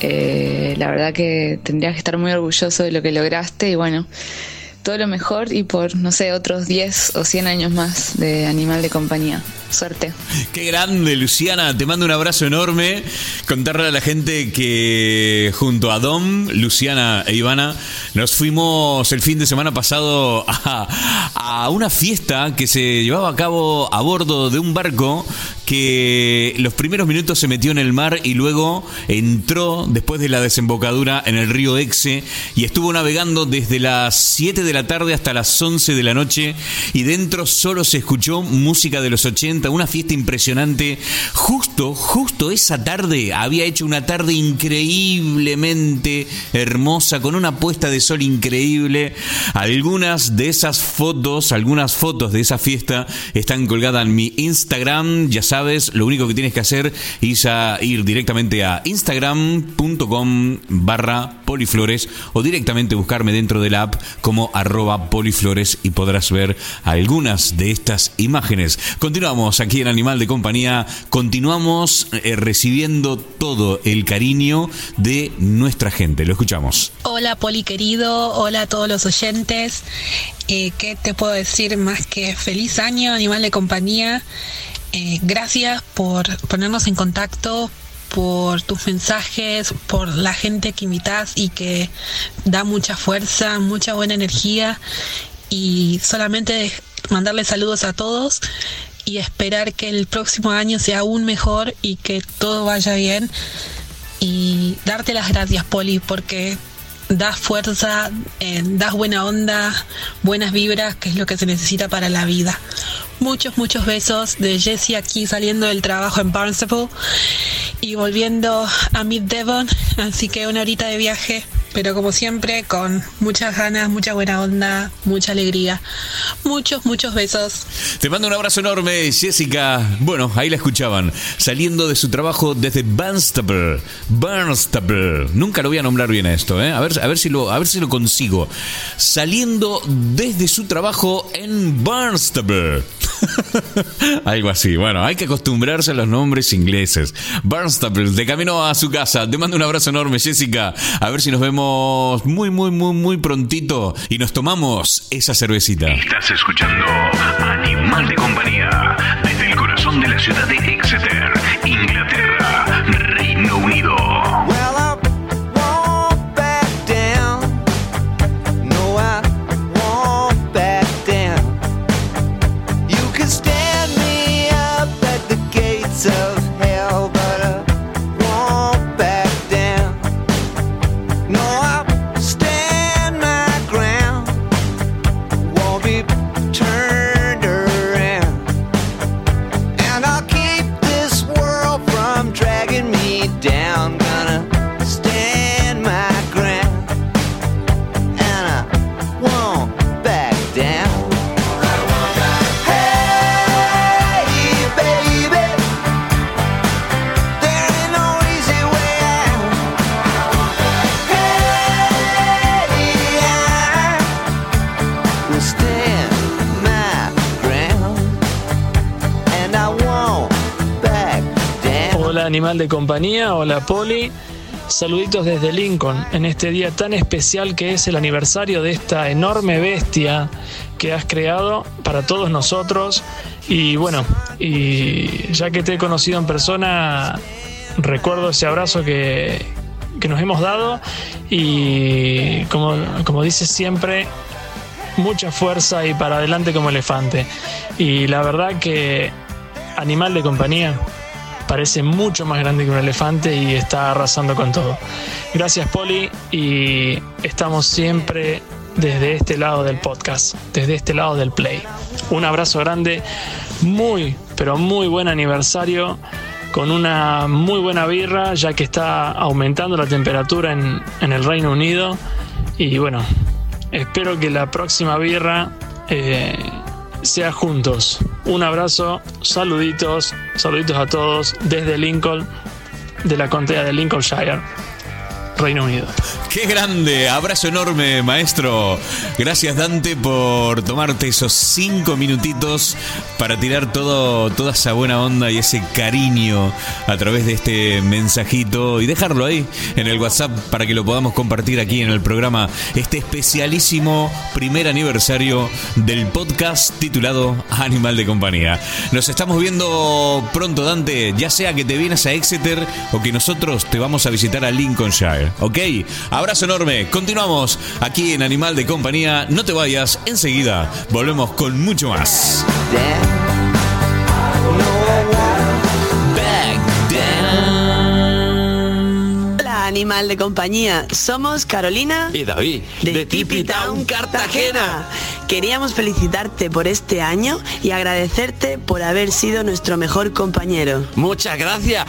Eh, la verdad que tendrías que estar muy orgulloso de lo que lograste y bueno, todo lo mejor y por, no sé, otros 10 o 100 años más de Animal de Compañía. Suerte. Qué grande, Luciana. Te mando un abrazo enorme. Contarle a la gente que junto a Dom, Luciana e Ivana nos fuimos el fin de semana pasado a, a una fiesta que se llevaba a cabo a bordo de un barco que los primeros minutos se metió en el mar y luego entró después de la desembocadura en el río Exe y estuvo navegando desde las 7 de la tarde hasta las 11 de la noche y dentro solo se escuchó música de los 80, una fiesta impresionante. Justo, justo esa tarde había hecho una tarde increíblemente hermosa con una puesta de sol increíble. Algunas de esas fotos, algunas fotos de esa fiesta están colgadas en mi Instagram. Ya lo único que tienes que hacer es a ir directamente a instagram.com barra poliflores o directamente buscarme dentro de la app como arroba poliflores y podrás ver algunas de estas imágenes. Continuamos aquí en Animal de Compañía, continuamos eh, recibiendo todo el cariño de nuestra gente. Lo escuchamos. Hola Poli querido, hola a todos los oyentes. Eh, ¿Qué te puedo decir más que feliz año, animal de compañía? Eh, gracias por ponernos en contacto, por tus mensajes, por la gente que invitas y que da mucha fuerza, mucha buena energía. Y solamente mandarle saludos a todos y esperar que el próximo año sea aún mejor y que todo vaya bien. Y darte las gracias, Poli, porque das fuerza, eh, das buena onda, buenas vibras, que es lo que se necesita para la vida. Muchos, muchos besos de Jessie aquí saliendo del trabajo en Barnstable y volviendo a Mid Devon, así que una horita de viaje, pero como siempre con muchas ganas, mucha buena onda, mucha alegría. Muchos, muchos besos. Te mando un abrazo enorme, Jessica. Bueno, ahí la escuchaban, saliendo de su trabajo desde Barnstable. Barnstable. Nunca lo voy a nombrar bien a esto, ¿eh? A ver, a ver si lo, a ver si lo consigo. Saliendo desde su trabajo en Barnstable. Algo así. Bueno, hay que acostumbrarse a los nombres ingleses. Barnstable, de camino a su casa. Te mando un abrazo enorme, Jessica. A ver si nos vemos muy, muy, muy, muy prontito y nos tomamos esa cervecita. Estás escuchando Animal de Compañía desde el corazón de la ciudad de Exeter, down. Animal de compañía, hola Poli. Saluditos desde Lincoln en este día tan especial que es el aniversario de esta enorme bestia que has creado para todos nosotros. Y bueno, y ya que te he conocido en persona, recuerdo ese abrazo que, que nos hemos dado y como, como dices siempre, mucha fuerza y para adelante como elefante. Y la verdad que animal de compañía parece mucho más grande que un elefante y está arrasando con todo. Gracias Poli y estamos siempre desde este lado del podcast, desde este lado del play. Un abrazo grande, muy, pero muy buen aniversario con una muy buena birra ya que está aumentando la temperatura en, el Reino Unido y bueno, espero que la próxima birra eh, sea juntos. Un abrazo, saluditos, saluditos a todos desde Lincoln, de la contea de Lincolnshire, Reino Unido. ¡Qué grande! Abrazo enorme, maestro. Gracias, Dante, por tomarte esos cinco minutitos para tirar todo, toda esa buena onda y ese cariño a través de este mensajito y dejarlo ahí en el WhatsApp para que lo podamos compartir aquí en el programa. Este especialísimo primer aniversario del podcast titulado Animal de Compañía. Nos estamos viendo pronto, Dante, ya sea que te vienes a Exeter o que nosotros te vamos a visitar a Lincolnshire. Ok, abrazo enorme. Continuamos aquí en Animal de Compañía. No te vayas, enseguida volvemos con mucho más. Hola, Animal de compañía, somos Carolina y David de, de Tipi Town Cartagena Queríamos felicitarte por este año y agradecerte por haber sido nuestro mejor compañero. Muchas gracias.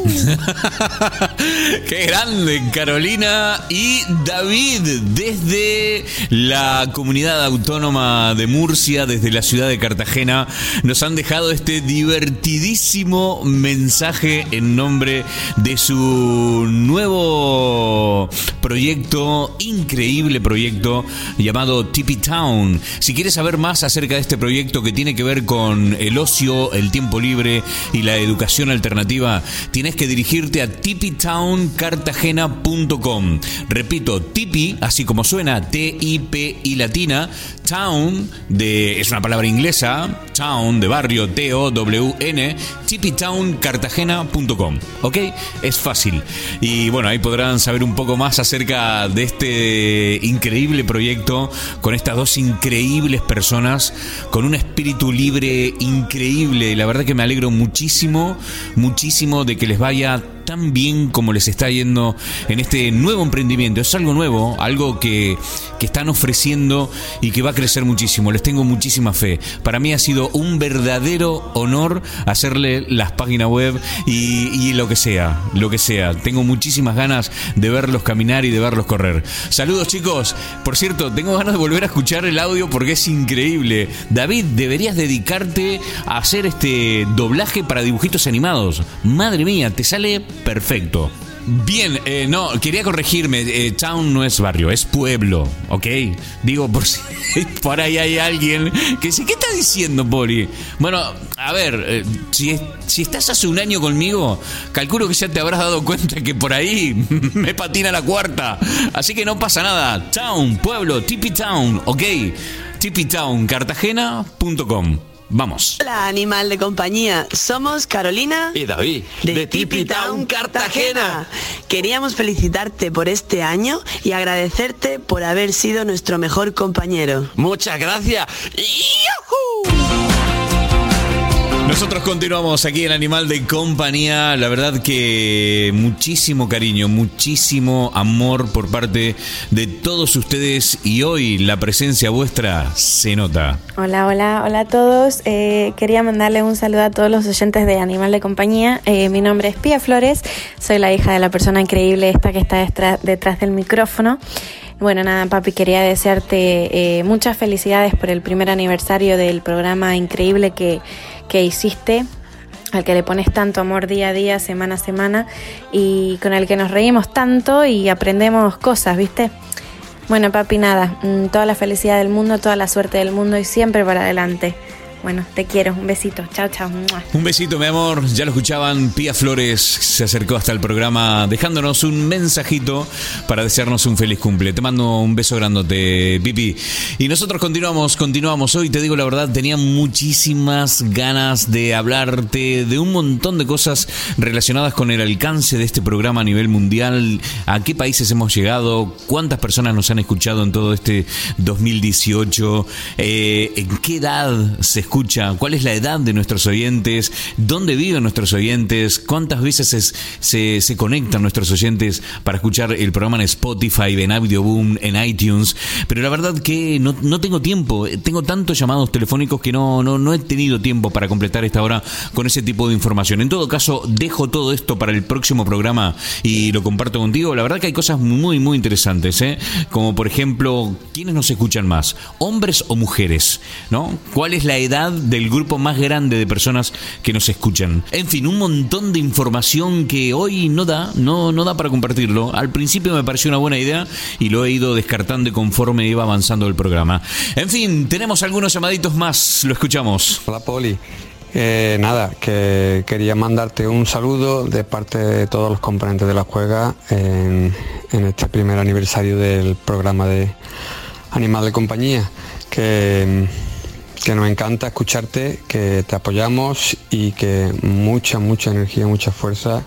Qué grande, Carolina y David, desde la comunidad autónoma de Murcia, desde la ciudad de Cartagena, nos han dejado este divertidísimo mensaje en nombre de su nuevo proyecto, increíble proyecto llamado Tippy Town. Si quieres saber más acerca de este proyecto que tiene que ver con el ocio, el tiempo libre y la educación alternativa, tienes que dirigirte a tippitowncartagena.com. Repito, tipi, así como suena, T-I-P y latina, town, de, es una palabra inglesa, town, de barrio, T-O-W-N, tippitowncartagena.com. ¿Ok? Es fácil. Y bueno, ahí podrán saber un poco más acerca de este increíble proyecto con estas dos increíbles personas, con un espíritu libre increíble. La verdad que me alegro muchísimo, muchísimo de que les vaya tan bien como les está yendo en este nuevo emprendimiento. Es algo nuevo, algo que, que están ofreciendo y que va a crecer muchísimo. Les tengo muchísima fe. Para mí ha sido un verdadero honor hacerle las páginas web y, y lo que sea, lo que sea. Tengo muchísimas ganas de verlos caminar y de verlos correr. Saludos chicos. Por cierto, tengo ganas de volver a escuchar el audio porque es increíble. David, deberías dedicarte a hacer este doblaje para dibujitos animados. Madre mía, te sale perfecto. Bien, eh, no, quería corregirme. eh, town no es barrio, es pueblo, ¿ok? Digo, por si por ahí hay alguien que dice, ¿qué está diciendo, Poli? Bueno, a ver, eh, si, si estás hace un año conmigo, calculo que ya te habrás dado cuenta que por ahí me patina la cuarta. Así que no pasa nada. Town, pueblo, Tippy Town, ¿ok? tippitowncartagena.com. Vamos. Hola, animal de compañía. Somos Carolina Y David, de Tippy Town, Cartagena. Queríamos felicitarte por este año y agradecerte por haber sido nuestro mejor compañero. Muchas gracias. Nosotros continuamos aquí en Animal de Compañía. La verdad que muchísimo cariño, muchísimo amor por parte de todos ustedes y hoy la presencia vuestra se nota. Hola, hola, hola a todos. Eh, quería mandarle un saludo a todos los oyentes de Animal de Compañía. Eh, mi nombre es Pía Flores, soy la hija de la persona increíble esta que está detrás del micrófono. Bueno, nada, papi, quería desearte eh, muchas felicidades por el primer aniversario del programa increíble que, que hiciste al que le pones tanto amor día a día, semana a semana, y con el que nos reímos tanto y aprendemos cosas, ¿viste? Bueno, papi, nada, mm, toda la felicidad del mundo, toda la suerte del mundo y siempre para adelante. Bueno, te quiero, un besito, chao, chao. Un besito, mi amor. Ya lo escuchaban. Pía Flores se acercó hasta el programa dejándonos un mensajito para desearnos un feliz cumple. Te mando un beso grandote, Pipi. Y nosotros continuamos, continuamos. Hoy te digo la verdad, tenía muchísimas ganas de hablarte de un montón de cosas relacionadas con el alcance de este programa a nivel mundial. A qué países hemos llegado, cuántas personas nos han escuchado en todo este 2018, eh, en qué edad se escucha, cuál es la edad de nuestros oyentes, dónde viven nuestros oyentes, cuántas veces es- se, se conectan nuestros oyentes para escuchar el programa en Spotify, en Audioboom, en iTunes. Pero la verdad que no, no tengo tiempo, tengo tantos llamados telefónicos que no, no, no he tenido tiempo para completar esta hora con ese tipo de información. En todo caso, dejo todo esto para el próximo programa y lo comparto contigo. La verdad que hay cosas muy, muy interesantes, ¿eh? Como por ejemplo, ¿quiénes nos escuchan más? ¿Hombres o mujeres? ¿No? ¿Cuál es la edad del grupo más grande de personas que nos escuchan? En fin, un montón de información que hoy no da, no, no da para compartirlo. Al principio me pareció una buena idea y lo he ido descartando conforme iba avanzando el programa. En fin, tenemos algunos llamaditos más, lo escuchamos. Hola Poli. Eh, nada, que quería mandarte un saludo de parte de todos los componentes de la juega en, en este primer aniversario del programa de Animal de Compañía. Que, que nos encanta escucharte, que te apoyamos y que mucha, mucha energía, mucha fuerza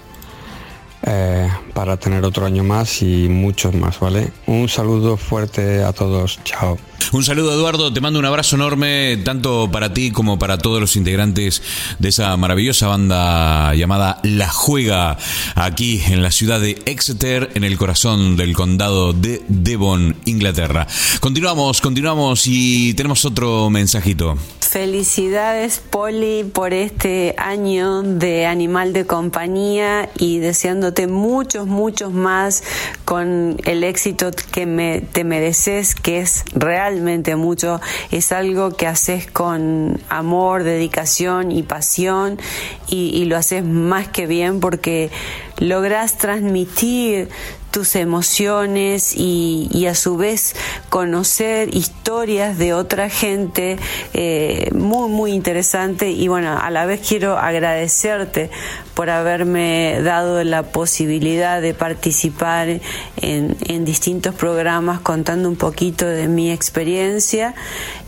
eh, para tener otro año más y muchos más, ¿vale? Un saludo fuerte a todos, chao. Un saludo Eduardo, te mando un abrazo enorme tanto para ti como para todos los integrantes de esa maravillosa banda llamada La Juega, aquí en la ciudad de Exeter, en el corazón del condado de Devon, Inglaterra. Continuamos, continuamos y tenemos otro mensajito. Felicidades Poli por este año de animal de compañía y deseándote muchos, muchos más con el éxito que me, te mereces, que es realmente mucho. Es algo que haces con amor, dedicación y pasión y, y lo haces más que bien porque logras transmitir tus emociones y, a su vez conocer historias de otra gente eh, muy muy interesante. Y bueno a la vez quiero agradecerte por haberme dado la posibilidad de participar en, en distintos programas contando un poquito de mi experiencia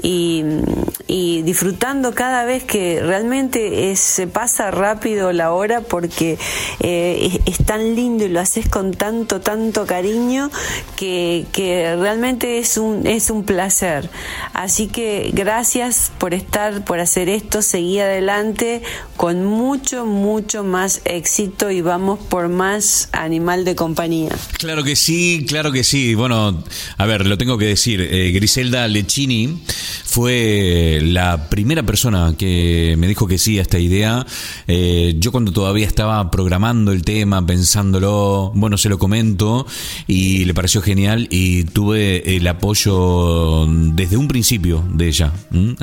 y, y disfrutando cada vez que realmente es, se pasa rápido la hora porque eh, es, es, tan lindo y lo haces con tanto, tanto cariño que, que realmente es un, es un placer. Así que gracias por estar, por hacer esto, seguí adelante con mucho, mucho más éxito y vamos por más animal de compañía. Claro que sí, claro que sí. Bueno, a ver, lo tengo que decir. Eh, Griselda Lecchini fue la primera persona que me dijo que sí a esta idea. Eh, yo cuando todavía estaba programando el tema, pensándolo, bueno, se lo comento y le pareció genial y tuve el apoyo desde un principio de ella.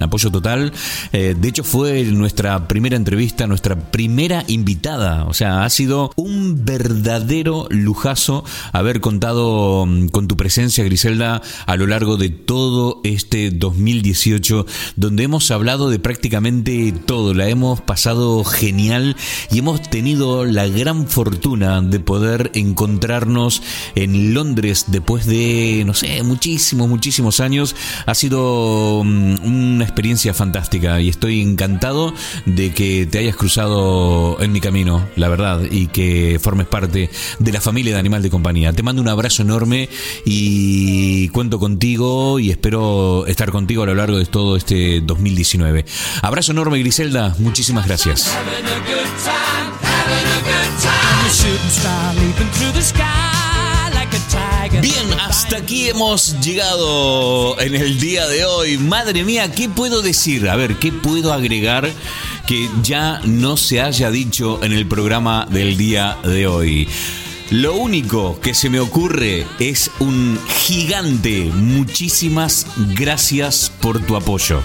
Apoyo total. Eh, de hecho fue nuestra primera entrevista, nuestra primera invitada. O sea, ha sido un verdadero lujazo haber contado mm, con tu presencia, Griselda, a lo largo de todo este 2018 donde hemos hablado de prácticamente todo, la hemos pasado genial y hemos tenido la gran fortuna de poder encontrarnos en Londres después de, no sé, muchísimos, muchísimos años. Ha sido una experiencia fantástica y estoy encantado de que te hayas cruzado en mi camino, la verdad, y que formes parte de la familia de Animal de Compañía. Te mando un abrazo enorme y cuento contigo y espero estar contigo a lo largo de todo este 2019. Abrazo enorme, Griselda. Muchísimas gracias. Bien, hasta aquí hemos llegado en el día de hoy. Madre mía, ¿qué puedo decir? A ver, ¿qué puedo agregar que ya no se haya dicho en el programa del día de hoy? Lo único que se me ocurre es un gigante. Muchísimas gracias por tu apoyo.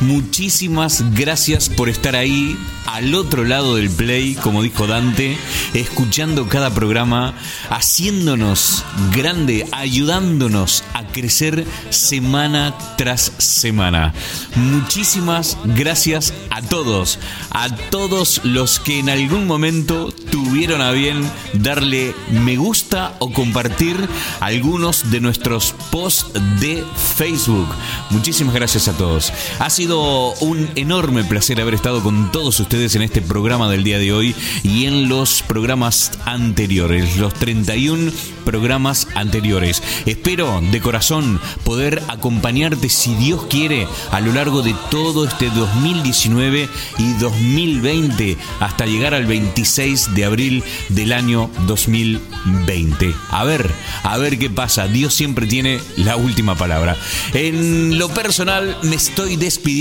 Muchísimas gracias por estar ahí al otro lado del play, como dijo Dante, escuchando cada programa, haciéndonos grande, ayudándonos a crecer semana tras semana. Muchísimas gracias a todos, a todos los que en algún momento tuvieron a bien darle me gusta o compartir algunos de nuestros posts de Facebook. Muchísimas gracias a todos. Ha sido un enorme placer haber estado con todos ustedes en este programa del día de hoy y en los programas anteriores, los 31 programas anteriores. Espero de corazón poder acompañarte, si Dios quiere, a lo largo de todo este 2019 y 2020 hasta llegar al 26 de abril del año 2020. A ver, a ver qué pasa. Dios siempre tiene la última palabra. En lo personal me estoy despidiendo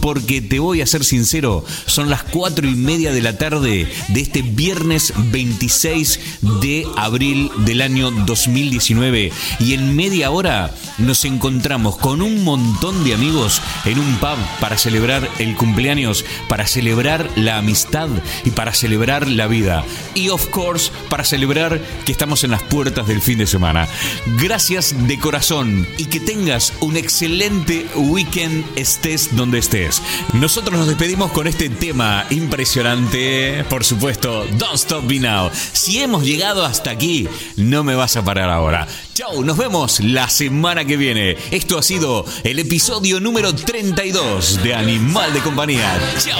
porque te voy a ser sincero, son las cuatro y media de la tarde de este viernes 26 de abril del año 2019 y en media hora nos encontramos con un montón de amigos en un pub para celebrar el cumpleaños, para celebrar la amistad y para celebrar la vida. Y of course, para celebrar que estamos en las puertas del fin de semana. Gracias de corazón y que tengas un excelente weekend estés donde estés. Nosotros nos despedimos con este tema impresionante, por supuesto, Don't Stop Me Now. Si hemos llegado hasta aquí, no me vas a parar ahora. Chau, nos vemos la semana que viene. Esto ha sido el episodio número 32 de Animal de Compañía. Chau.